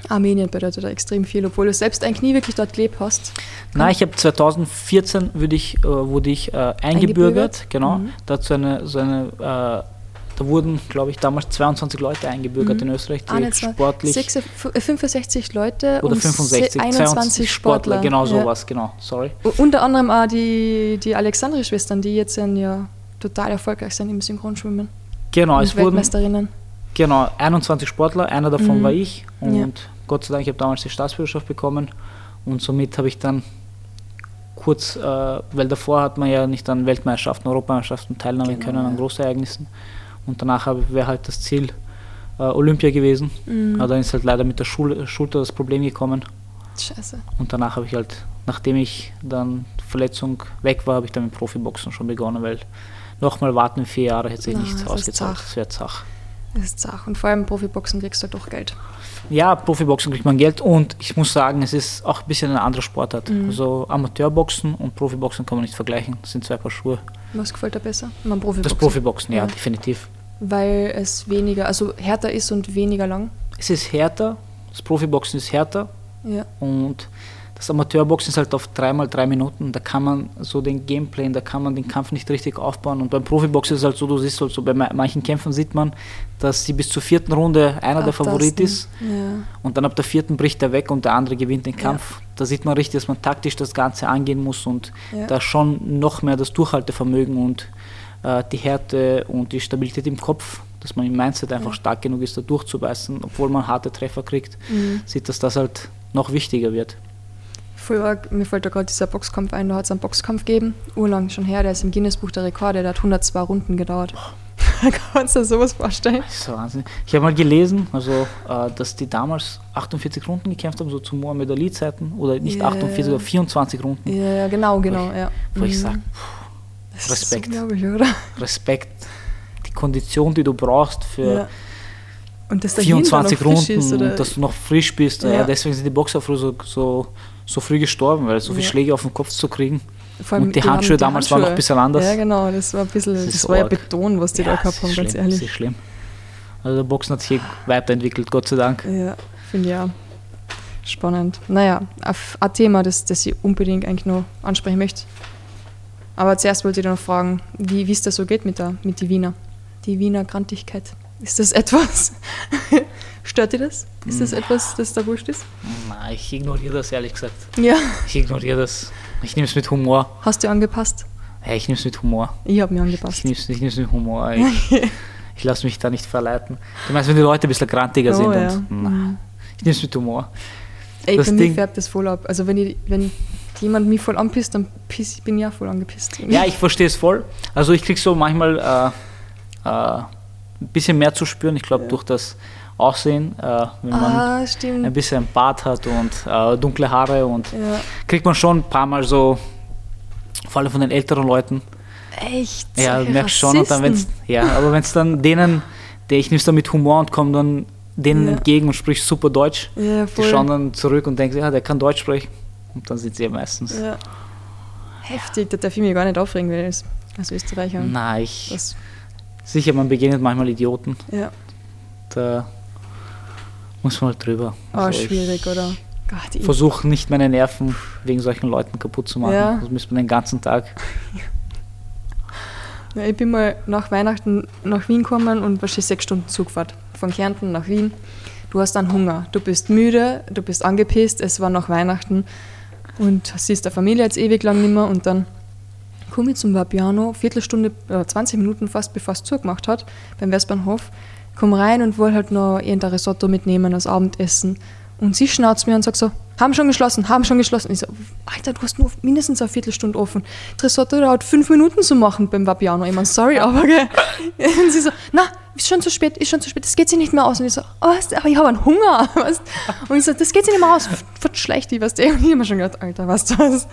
Armenien bedeutet da extrem viel, obwohl du selbst eigentlich nie wirklich dort gelebt hast. Nein, ich habe 2014 würde ich, äh, wurde ich äh, eingebürgert, Eingebürgert? genau. Mhm. Dazu eine, so eine, äh, da wurden, glaube ich, damals 22 Leute eingebürgert Mhm. in Österreich, die Ah, sportlich sechs- f- äh, 65 Leute oder und 65, se- 21 Sportler. genau Ja. sowas, genau, sorry. Unter anderem auch die, die Alexandri-Schwestern, die jetzt ja total erfolgreich sind im Synchronschwimmen. Genau, und es wurden Weltmeisterinnen. genau 21 Sportler, einer davon Mhm. war ich und Ja. Gott sei Dank, ich habe damals die Staatsbürgerschaft bekommen und somit habe ich dann kurz, äh, weil davor hat man ja nicht an Weltmeisterschaften, Europameisterschaften teilnehmen Genau, können, an ja. Großereignissen und danach wäre halt das Ziel äh, Olympia gewesen, Mhm. aber dann ist halt leider mit der Schul Schulter das Problem gekommen Scheiße. und danach habe ich halt, nachdem ich dann Verletzung weg war, habe ich dann mit Profiboxen schon begonnen, weil nochmal warten vier Jahre hätte sich Na, nicht das ist ausgezahlt, zach. das wäre zach. Das ist Sache. Und vor allem Profiboxen kriegst du halt doch Geld. Ja, Profiboxen kriegt man Geld und ich muss sagen, es ist auch ein bisschen eine andere Sportart. Mhm. Also Amateurboxen und Profiboxen kann man nicht vergleichen. Das sind zwei Paar Schuhe. Was gefällt dir besser? Man Profiboxen. Das Profiboxen, ja, Ja. definitiv. Weil es weniger, also härter ist und weniger lang. Es ist härter, das Profiboxen ist härter Ja. und das Amateurboxen ist halt auf dreimal drei Minuten. Da kann man so den Gameplay, da kann man den Kampf nicht richtig aufbauen. Und beim Profiboxen ist es halt so, du siehst halt so, bei ma- manchen Kämpfen sieht man, dass sie bis zur vierten Runde einer der Abtasten. Favorit ist. Ja. Und dann ab der vierten bricht er weg und der andere gewinnt den Kampf. Da sieht man richtig, dass man taktisch das Ganze angehen muss und Ja. da schon noch mehr das Durchhaltevermögen und äh, die Härte und die Stabilität im Kopf, dass man im Mindset einfach Ja. stark genug ist, da durchzubeißen, obwohl man harte Treffer kriegt, Mhm. sieht, dass das halt noch wichtiger wird. Arg. Mir fällt da gerade dieser Boxkampf ein, da hat es einen Boxkampf gegeben, urlang schon her, der ist im Guinness-Buch der Rekorde, der hat 102 Runden gedauert. Kannst du dir sowas vorstellen? Das ist so Wahnsinn. Ich habe mal gelesen, also, äh, dass die damals 48 Runden gekämpft haben, so zu Muhammad Ali-Zeiten, oder nicht Ja, 48, ja. oder 24 Runden, Ja, ja, genau, genau, ja. wo ich Mhm. sage, Das ist Respekt. unglaublich, oder? Respekt, die Kondition, die du brauchst für Ja. Und das dahin 24 dann noch frisch Runden ist, dass du noch frisch bist. Ja. Ja. deswegen sind die Boxer früher so, so, so früh gestorben, weil so viele Ja. Schläge auf den Kopf zu kriegen. Vor allem, und die Handschuhe damals waren noch ein bisschen anders. Ja, genau, das war ein bisschen, Das das, war ja. Beton, was die da Ja, gehabt das haben, ganz schlimm, ehrlich. Das ist schlimm. Also der Boxen hat sich weiterentwickelt, Gott sei Dank. Ja, finde ich auch spannend. Naja, ein Thema, das, das ich unbedingt eigentlich noch ansprechen möchte. Aber zuerst wollte ich dir noch fragen, wie wie es da so geht mit der mit die Wiener. Die Wiener Grantigkeit. Ist das etwas? Stört dir das? Ist das etwas, das da wurscht ist? Nein, ich ignoriere das ehrlich gesagt. Ja. Ich ignoriere das. Ich nehme es mit Humor. Hast du angepasst? Ja, ich nehme es mit Humor. Ich habe mir Ich angepasst. nehme es ich nehm's mit Humor. Ich, ich lasse mich da nicht verleiten. Du meinst, wenn die Leute ein bisschen grantiger Oh, sind? ja. Und, nein, Mhm. ich nehme es mit Humor. Ey, Das bei mir Ding- färbt das voll ab. Also wenn, ich, wenn jemand mich voll anpisst, dann piss, bin ich auch voll angepisst. Ja, ich verstehe es voll. Also ich kriege so manchmal äh, äh, ein bisschen mehr zu spüren. Ich glaube, durch das Aussehen, äh, wenn man Ah, stimmt. ein bisschen Bart hat und äh, dunkle Haare und Ja. kriegt man schon ein paar Mal so, vor allem von den älteren Leuten, Echt? ja, solche merkst schon. Und dann, wenn's, ja, aber wenn es dann denen, der ich nehme es dann mit Humor und komme dann denen Ja. entgegen und sprich super Deutsch, Ja, die schauen dann zurück und denken, ja, der kann Deutsch sprechen. Und dann sind sie ja meistens. Ja. Heftig, da darf ich mich gar nicht aufregen, weil als, Österreicher. Na, ich, Das, sicher, man begegnet manchmal Idioten. ja, Da muss man halt drüber. oh, Also schwierig, oder? Gott, Versuche nicht meine Nerven wegen solchen Leuten kaputt zu machen. Ja. Das müsste man den ganzen Tag. ja, ich bin mal nach Weihnachten nach Wien gekommen und war schon sechs Stunden Zugfahrt. Von Kärnten nach Wien. Du hast dann Hunger, du bist müde, du bist angepisst, es war nach Weihnachten und siehst der Familie jetzt ewig lang nicht mehr und dann ich zum Vapiano, Viertelstunde, äh, 20 Minuten fast bevor es zugemacht hat, beim Westbahnhof, komme rein und wollte halt noch irgendein Risotto mitnehmen als Abendessen. Und sie schnauzt mir und sagt so, haben schon geschlossen, haben schon geschlossen. Ich so, Alter, du hast nur mindestens eine Viertelstunde offen. Tresotto dauert fünf Minuten zu machen beim Vapiano. Ich meine, sorry, aber gell. Und sie so, na, ist schon zu spät, ist schon zu spät, das geht sich nicht mehr aus. Und ich so, oh, aber ich habe einen Hunger. Was? Und ich so, das geht sich nicht mehr aus, wird schlecht, ich weißt du. Und ich habe mir schon gedacht, Alter, was das? was?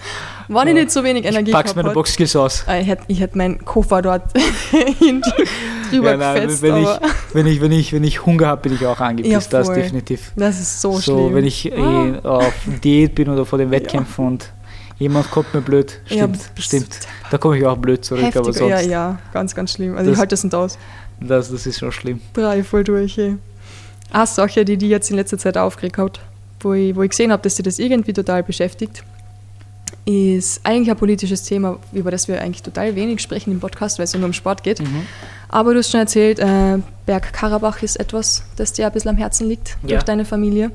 Wann ich nicht so wenig Energie ich pack's meine Boxskills aus. Ich hätte ich hätt meinen Koffer dort drüber ja, nein, gefetzt. Wenn ich, wenn, ich, wenn, ich, wenn ich Hunger habe, bin ich auch angepisst, ja, das definitiv. Das ist so, so schlimm. Wenn ich ah. Auf Diät bin oder vor den Wettkämpfen ja. und jemand kommt mir blöd, stimmt, ja, stimmt. Da komme ich auch blöd zurück, Heftig, aber sonst. Ja, ja, ganz, ganz schlimm. Also das, ich halte das nicht aus. Das, das ist schon schlimm. Drei voll durch. Ey. Eine Sache, die die jetzt in letzter Zeit aufgeregt hat, wo ich, wo ich gesehen habe, dass sie das irgendwie total beschäftigt, ist eigentlich ein politisches Thema, über das wir eigentlich total wenig sprechen im Podcast, weil es ja nur um Sport geht. Mhm. Aber du hast schon erzählt, äh, Bergkarabach ist etwas, das dir ein bisschen am Herzen liegt ja. durch deine Familie.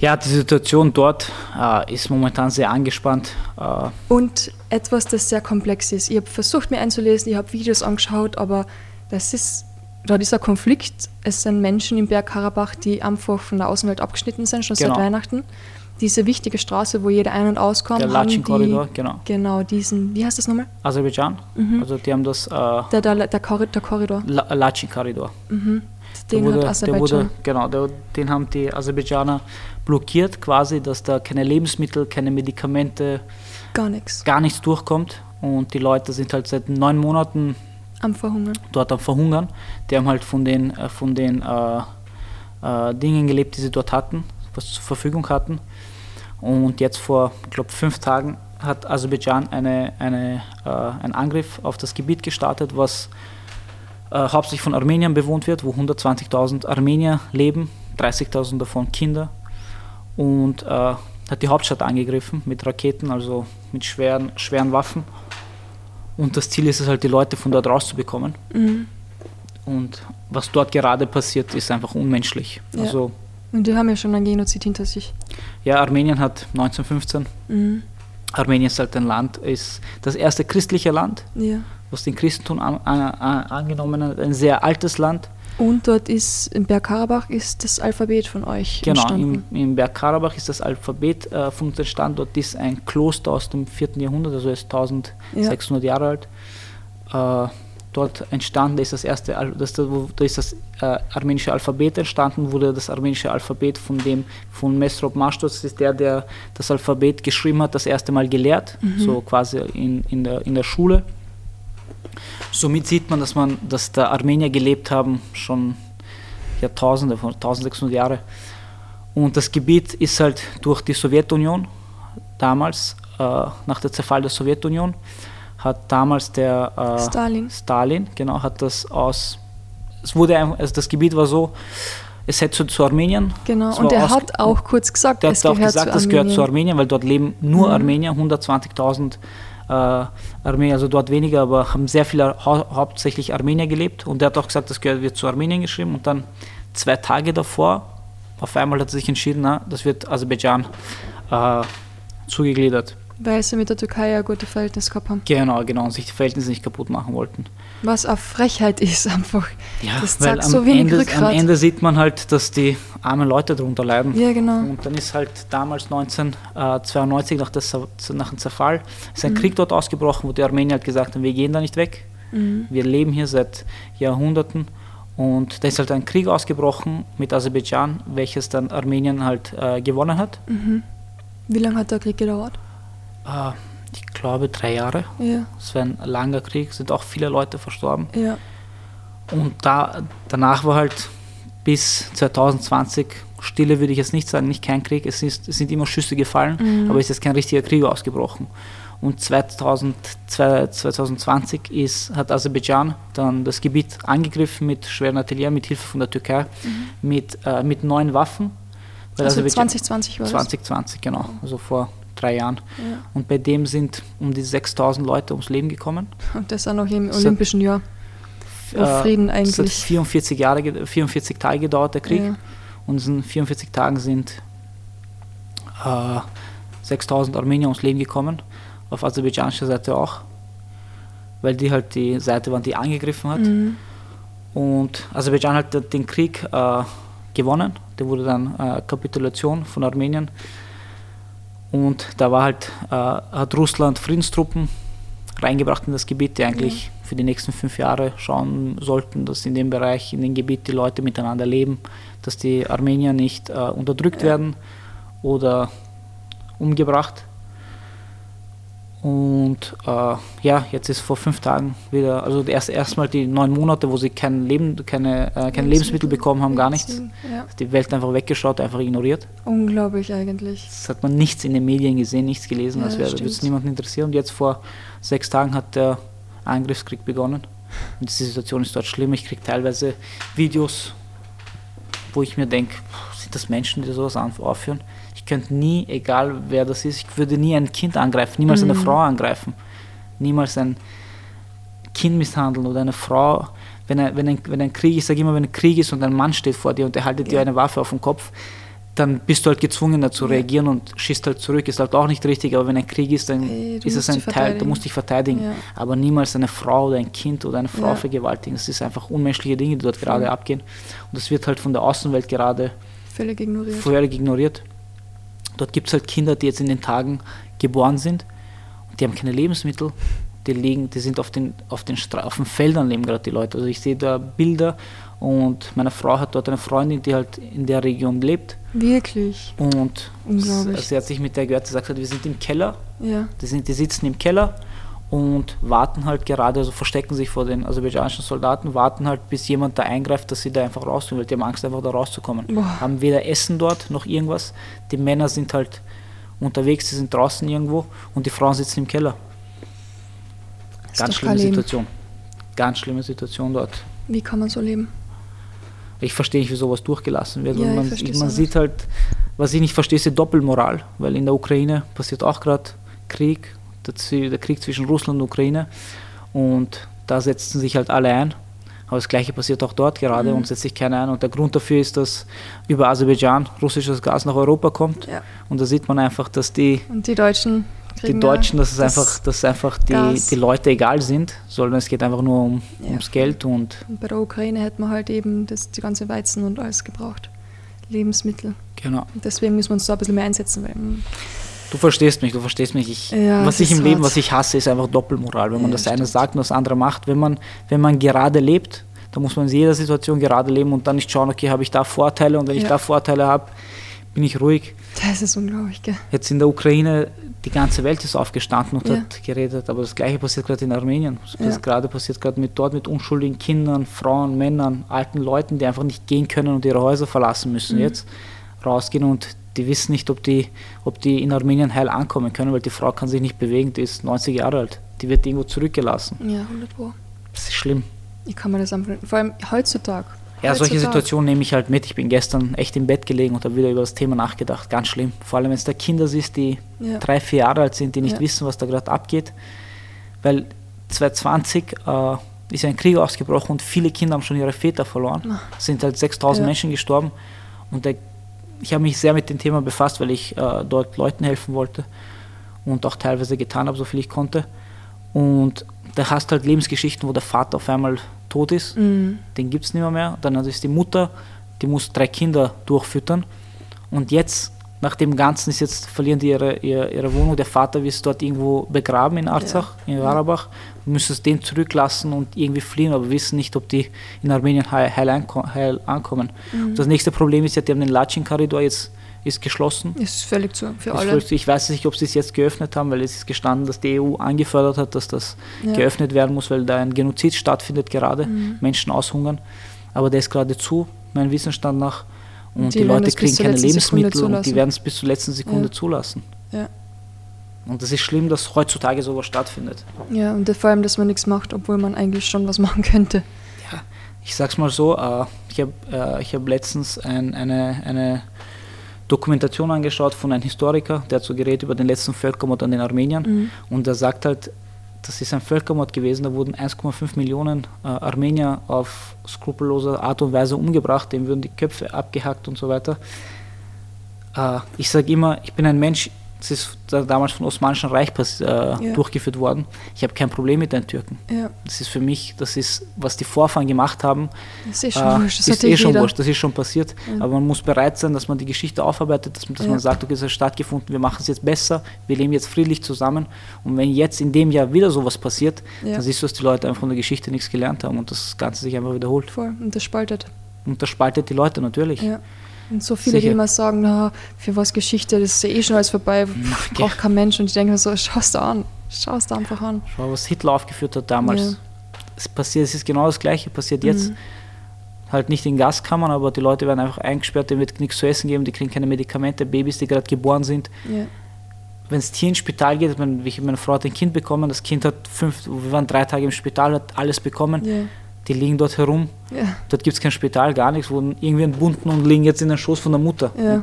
Ja, die Situation dort äh, ist momentan sehr angespannt. Äh und etwas, das sehr komplex ist. Ich habe versucht, mir einzulesen, ich habe Videos angeschaut, aber das ist, da dieser Konflikt, es sind Menschen im Bergkarabach, die einfach von der Außenwelt abgeschnitten sind, schon genau. seit Weihnachten. Diese wichtige Straße, wo jeder ein- und auskommt. Der Latschen-Korridor, genau. Genau, diesen, wie heißt das nochmal? Aserbaidschan. Mhm. Also die haben das... Äh, der, der, der, Korridor. Latschen-Korridor. Mhm. Den wurde, hat Aserbaidschan. Wurde, genau, der, den haben die Aserbaidschaner blockiert quasi, dass da keine Lebensmittel, keine Medikamente, gar nichts, gar nichts durchkommt. Und die Leute sind halt seit neun Monaten am Verhungern. dort am Verhungern. Die haben halt von den, äh, von den äh, äh, Dingen gelebt, die sie dort hatten, was sie zur Verfügung hatten. Und jetzt vor, ich glaube, fünf Tagen hat Aserbaidschan eine, eine, äh, einen Angriff auf das Gebiet gestartet, was äh, hauptsächlich von Armeniern bewohnt wird, wo 120.000 Armenier leben, 30.000 davon Kinder und äh, hat die Hauptstadt angegriffen mit Raketen, also mit schweren, schweren Waffen. Und das Ziel ist es halt, die Leute von dort rauszubekommen. Mhm. Und was dort gerade passiert, ist einfach unmenschlich. Ja. Also, und die haben ja schon einen Genozid hinter sich. Ja, Armenien hat 1915. Mhm. Armenien ist halt ein Land, ist das erste christliche Land, ja. was den Christentum an, an, an, angenommen hat. Ein sehr altes Land. Und dort ist im Bergkarabach ist das Alphabet von euch genau, entstanden. Genau, im, im Bergkarabach ist das Alphabet äh, von uns entstanden. Dort ist ein Kloster aus dem 4. Jahrhundert, also ist 1600 ja. Jahre alt. Äh, dort entstanden ist das erste, das, da ist das äh, armenische Alphabet entstanden, wurde das armenische Alphabet von dem, von Mesrop Mashtos, das ist der, der das Alphabet geschrieben hat, das erste Mal gelehrt, mhm. so quasi in, in, der, in der Schule. Somit sieht man, dass, man, dass da Armenier gelebt haben, schon Jahrtausende, 1600 Jahre. Und das Gebiet ist halt durch die Sowjetunion damals, äh, nach der Zerfall der Sowjetunion, hat damals der äh, Stalin. Stalin, genau, hat das aus, es wurde also das Gebiet war so, es hätte zu, Armenien. Genau, und er hat auch kurz gesagt, er hat auch gesagt, es gehört zu Armenien, weil dort leben nur mhm. Armenier, 120.000 äh, Armenier, also dort weniger, aber haben sehr viele hau hauptsächlich Armenier gelebt und er hat auch gesagt, das gehört, wird zu Armenien geschrieben und dann zwei Tage davor, auf einmal hat er sich entschieden, na, das wird Aserbaidschan äh, zugegliedert. Weil sie mit der Türkei ja gute Verhältnisse gehabt haben. Genau, genau, und sich die Verhältnisse nicht kaputt machen wollten. Was eine Frechheit ist einfach. Ja, das zeigt so wenig Ende, Rückgrat. Am Ende sieht man halt, dass die armen Leute darunter leiden. Ja, genau. Und dann ist halt damals 1992 nach, des, nach dem Zerfall ist ein mhm. Krieg dort ausgebrochen, wo die Armenier halt gesagt haben, wir gehen da nicht weg. Mhm. Wir leben hier seit Jahrhunderten. Und da ist halt ein Krieg ausgebrochen mit Aserbaidschan, welches dann Armenien halt äh, gewonnen hat. Mhm. Wie lange hat der Krieg gedauert? Äh, ich glaube drei Jahre. Ja. Es war ein langer Krieg, sind auch viele Leute verstorben. Ja. Und da, danach war halt bis 2020 Stille, würde ich jetzt nicht sagen, nicht kein Krieg. Es, ist, es sind immer Schüsse gefallen, mhm. aber es ist kein richtiger Krieg ausgebrochen. Und 2000, 2020 ist, hat Aserbaidschan dann das Gebiet angegriffen mit schweren Artillerieren, mit Hilfe von der Türkei, mhm. mit, äh, mit neuen Waffen. Also 2020 war 2020, genau. Also vor drei Jahren. Ja. Und bei dem sind um die 6000 Leute ums Leben gekommen. Und das auch noch im olympischen Jahr. Äh, Frieden eigentlich. Es hat 44, Jahre, 44 Tage gedauert, der Krieg. Ja. Und in 44 Tagen sind äh, 6000 Armenier ums Leben gekommen. Auf aserbaidschanischer Seite auch. Weil die halt die Seite waren, die angegriffen hat. Mhm. Und Aserbaidschan hat den Krieg äh, gewonnen. Der wurde dann äh, Kapitulation von Armenien. Und da war halt, äh, hat Russland Friedenstruppen reingebracht in das Gebiet, die eigentlich ja. für die nächsten fünf Jahre schauen sollten, dass in dem Bereich, in dem Gebiet die Leute miteinander leben, dass die Armenier nicht äh, unterdrückt werden oder umgebracht. Und äh, ja, jetzt ist vor fünf Tagen wieder, also erst erstmal die neun Monate, wo sie kein Leben, keine, äh, keine Lebensmittel bekommen haben, gar nichts. Ja. Die Welt einfach weggeschaut, einfach ignoriert. Unglaublich eigentlich. Das hat man nichts in den Medien gesehen, nichts gelesen, ja, als wäre, würde es niemanden interessieren. Und jetzt vor sechs Tagen hat der Angriffskrieg begonnen. Und die Situation ist dort schlimm. Ich kriege teilweise Videos, wo ich mir denke, sind das Menschen, die sowas aufführen? Könnte nie, egal wer das ist, ich würde nie ein Kind angreifen, niemals mhm. eine Frau angreifen, niemals ein Kind misshandeln oder eine Frau. Wenn ein, wenn ein, wenn ein Krieg, ich sage immer, wenn ein Krieg ist und ein Mann steht vor dir und er haltet ja. dir eine Waffe auf den Kopf, dann bist du halt gezwungen, zu reagieren und schießt halt zurück. Ist halt auch nicht richtig, aber wenn ein Krieg ist, dann hey, ist es ein Teil, du musst dich verteidigen. Ja. Aber niemals eine Frau oder ein Kind oder eine Frau ja. vergewaltigen. Das ist einfach unmenschliche Dinge, die dort gerade abgehen. Und das wird halt von der Außenwelt gerade völlig ignoriert. Völlig ignoriert. Dort gibt es halt Kinder, die jetzt in den Tagen geboren sind und die haben keine Lebensmittel. Die liegen, die sind auf den, auf den, Stra auf den Feldern leben gerade die Leute. Also ich sehe da Bilder und meine Frau hat dort eine Freundin, die halt in der Region lebt. Wirklich? Und sie hat sich mit der gehört, sie sagt, wir sind im Keller. Ja. Die, sind, die sitzen im Keller und warten halt gerade, also verstecken sich vor den aserbaidschanischen Soldaten, warten halt, bis jemand da eingreift, dass sie da einfach rauskommen, weil die haben Angst, einfach da rauszukommen. Boah. Haben weder Essen dort noch irgendwas. Die Männer sind halt unterwegs, sie sind draußen irgendwo und die Frauen sitzen im Keller. Ganz schlimme Situation. Ganz schlimme Situation dort. Wie kann man so leben? Ich verstehe nicht, wie sowas durchgelassen wird. Ja, man, man sieht halt, was ich nicht verstehe, ist die Doppelmoral, weil in der Ukraine passiert auch gerade Krieg der Krieg zwischen Russland und Ukraine und da setzen sich halt alle ein. Aber das Gleiche passiert auch dort gerade mhm. und setzt sich keiner ein. Und der Grund dafür ist, dass über Aserbaidschan russisches Gas nach Europa kommt. Ja. Und da sieht man einfach, dass die. Und die Deutschen. Die Deutschen, dass es einfach, dass einfach die, die Leute egal sind, sondern es geht einfach nur um, ja. ums Geld. Und, und, bei der Ukraine hätte man halt eben das, die ganze Weizen und alles gebraucht. Lebensmittel. Genau. Und deswegen müssen wir uns da ein bisschen mehr einsetzen, weil Du verstehst mich, du verstehst mich. Ich, ja, was ich im Leben, was ich hasse, ist einfach Doppelmoral. Wenn man ja, das stimmt. eine sagt und das andere macht. Wenn man, wenn man gerade lebt, dann muss man in jeder Situation gerade leben und dann nicht schauen, okay, habe ich da Vorteile und wenn ja. ich da Vorteile habe, bin ich ruhig. Das ist unglaublich, gell? Jetzt in der Ukraine, die ganze Welt ist aufgestanden und hat geredet, aber das gleiche passiert gerade in Armenien. Das gerade passiert gerade mit dort mit unschuldigen Kindern, Frauen, Männern, alten Leuten, die einfach nicht gehen können und ihre Häuser verlassen müssen. Mhm. Jetzt rausgehen und die wissen nicht, ob die, ob die in Armenien heil ankommen können, weil die Frau kann sich nicht bewegen, die ist 90 Jahre alt. Die wird irgendwo zurückgelassen. Ja, 100 Pro. Das ist schlimm. Ich kann mir das einfach, vor allem heutzutage. Ja, solche Situationen nehme ich halt mit. Ich bin gestern echt im Bett gelegen und habe wieder über das Thema nachgedacht. Ganz schlimm. Vor allem, wenn es da Kinder sind, die ja. drei, vier Jahre alt sind, die nicht ja. wissen, was da gerade abgeht. Weil 2020 äh, ist ein Krieg ausgebrochen und viele Kinder haben schon ihre Väter verloren. Es sind halt 6000 ja. Menschen gestorben. Und der ich habe mich sehr mit dem Thema befasst, weil ich äh, dort Leuten helfen wollte und auch teilweise getan habe, so viel ich konnte. Und da hast du halt Lebensgeschichten, wo der Vater auf einmal tot ist, mhm. den gibt es nicht mehr, mehr. Dann ist die Mutter, die muss drei Kinder durchfüttern. Und jetzt, nach dem Ganzen, ist jetzt, verlieren die ihre, ihre, ihre Wohnung. Der Vater ist dort irgendwo begraben in Arzach, ja. in Karabach müsstest den zurücklassen und irgendwie fliehen, aber wissen nicht, ob die in Armenien heil, heil, heil ankommen. Mhm. Das nächste Problem ist ja, die haben den Latschin-Korridor jetzt ist geschlossen. Ist völlig zu, für alle. ich weiß nicht, ob sie es jetzt geöffnet haben, weil es ist gestanden, dass die EU angefordert hat, dass das ja. geöffnet werden muss, weil da ein Genozid stattfindet gerade, mhm. Menschen aushungern. Aber der ist gerade zu, meinem Wissensstand nach. Und, die, die Leute kriegen keine Lebensmittel und die werden es bis zur letzten Sekunde ja. zulassen. Ja. Und es ist schlimm, dass heutzutage sowas stattfindet. Ja, und vor allem, dass man nichts macht, obwohl man eigentlich schon was machen könnte. Ja, ich sag's mal so, äh, ich habe äh, hab letztens ein, eine, eine Dokumentation angeschaut von einem Historiker, der hat so geredet über den letzten Völkermord an den Armeniern. Mhm. Und er sagt halt, das ist ein Völkermord gewesen, da wurden 1,5 Millionen äh, Armenier auf skrupellose Art und Weise umgebracht, denen wurden die Köpfe abgehackt und so weiter. Äh, ich sage immer, ich bin ein Mensch, Das ist damals vom Osmanischen Reich äh, ja. durchgeführt worden. Ich habe kein Problem mit den Türken. Ja. Das ist für mich, das ist, was die Vorfahren gemacht haben. Das ist eh schon äh, wurscht. Das ist eh schon wurscht. Das ist schon passiert. Ja. Aber man muss bereit sein, dass man die Geschichte aufarbeitet, dass, dass man sagt, okay, es hat stattgefunden, wir machen es jetzt besser, wir leben jetzt friedlich zusammen. Und wenn jetzt in dem Jahr wieder sowas passiert, dann siehst du, dass die Leute einfach von der Geschichte nichts gelernt haben und das Ganze sich einfach wiederholt. Voll. Und das spaltet. Und das spaltet die Leute natürlich. Ja. Und so viele, Sicher. die immer sagen, na, für was Geschichte, das ist ja eh schon alles vorbei, braucht kein Mensch. Und ich denke mir so, schau es da an, schau es da einfach an. Schau, was Hitler aufgeführt hat damals. Ja. Es passiert, es ist genau das Gleiche, passiert jetzt. Mhm. Halt nicht in Gaskammern, aber die Leute werden einfach eingesperrt, denen wird nichts zu essen geben, die kriegen keine Medikamente, Babys, die gerade geboren sind. Ja. Wenn das Tier ins Spital geht, meine, meine Frau hat ein Kind bekommen, das Kind hat fünf, wir waren drei Tage im Spital, hat alles bekommen. Die liegen dort herum. Ja. Dort gibt es kein Spital, gar nichts, wurden irgendwie entbunden und liegen jetzt in den Schoß von der Mutter. Ja.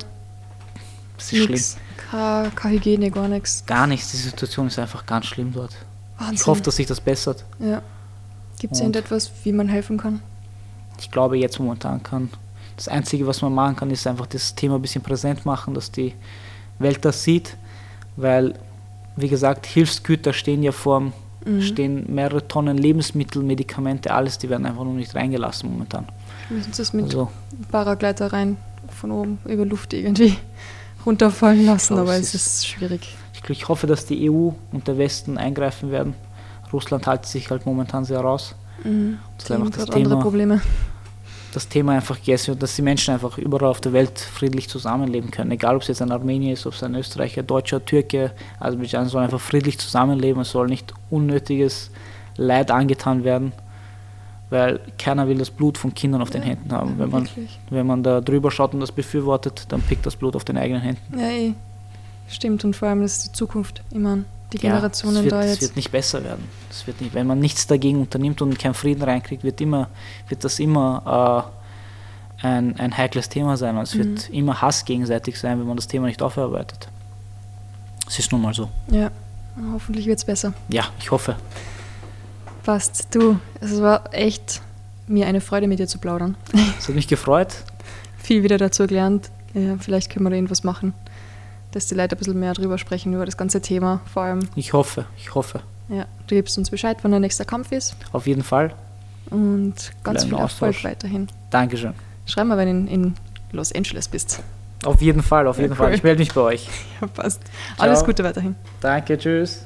das ist nix. schlimm. Keine, keine Hygiene, gar nichts. Gar nichts, die Situation ist einfach ganz schlimm dort. Wahnsinn. Ich hoffe, dass sich das bessert. Ja. Gibt es irgendetwas, wie man helfen kann? Ich glaube, jetzt momentan kann. Das Einzige, was man machen kann, ist einfach das Thema ein bisschen präsent machen, dass die Welt das sieht, weil, wie gesagt, Hilfsgüter stehen ja vor mhm. stehen mehrere Tonnen Lebensmittel, Medikamente, alles, die werden einfach nur nicht reingelassen momentan. Müssen Sie es mit also, Paragleiter rein von oben über Luft irgendwie runterfallen lassen, aber es ist schwierig. Ich, ich hoffe, dass die EU und der Westen eingreifen werden. Russland hält sich halt momentan sehr raus. Mhm. Das ist einfach das Thema. andere Probleme das Thema einfach gegessen wird, dass die Menschen einfach überall auf der Welt friedlich zusammenleben können. Egal, ob es jetzt ein Armenier ist, ob es ein Österreicher, Deutscher, Türke, also Aserbaidschan sollen einfach friedlich zusammenleben. Es soll nicht unnötiges Leid angetan werden, weil keiner will das Blut von Kindern auf ja, den Händen haben. wenn, man, wenn man da drüber schaut und das befürwortet, dann pickt das Blut auf den eigenen Händen. Ja, eh. Stimmt, und vor allem ist die Zukunft immer die Generationen ja, wird, da jetzt. Es wird nicht besser werden. Das wird nicht, wenn man nichts dagegen unternimmt und keinen Frieden reinkriegt, wird, immer, wird das immer äh, ein, ein heikles Thema sein. Und es mhm. wird immer Hass gegenseitig sein, wenn man das Thema nicht aufarbeitet. Es ist nun mal so. Ja, hoffentlich wird es besser. Ja, ich hoffe. Passt. Du, es war echt mir eine Freude, mit dir zu plaudern. Es hat mich gefreut. Viel wieder dazu gelernt. Ja, vielleicht können wir da irgendwas machen dass die Leute ein bisschen mehr darüber sprechen, über das ganze Thema vor allem. Ich hoffe, ich hoffe. Ja, du gibst uns Bescheid, wann der nächste Kampf ist. Auf jeden Fall. Und ganz viel Erfolg weiterhin. Dankeschön. Schreib mal, wenn du in Los Angeles bist. Auf jeden Fall, auf jeden ja, cool. Fall. Ich melde mich bei euch. Ja, passt. Ciao. Alles Gute weiterhin. Danke, tschüss.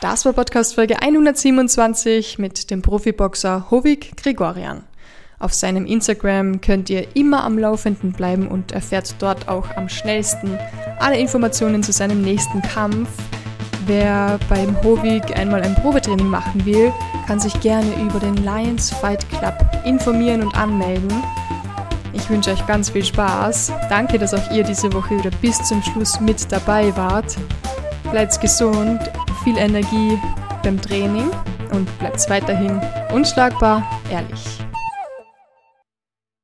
Das war Podcast Folge 127 mit dem Profiboxer Hovik Gregorian. Auf seinem Instagram könnt ihr immer am Laufenden bleiben und erfährt dort auch am schnellsten alle Informationen zu seinem nächsten Kampf. Wer beim Hovik einmal ein Probetraining machen will, kann sich gerne über den Lions Fight Club informieren und anmelden. Ich wünsche euch ganz viel Spaß. Danke, dass auch ihr diese Woche wieder bis zum Schluss mit dabei wart. Bleibt gesund viel Energie beim Training und bleibt weiterhin unschlagbar ehrlich.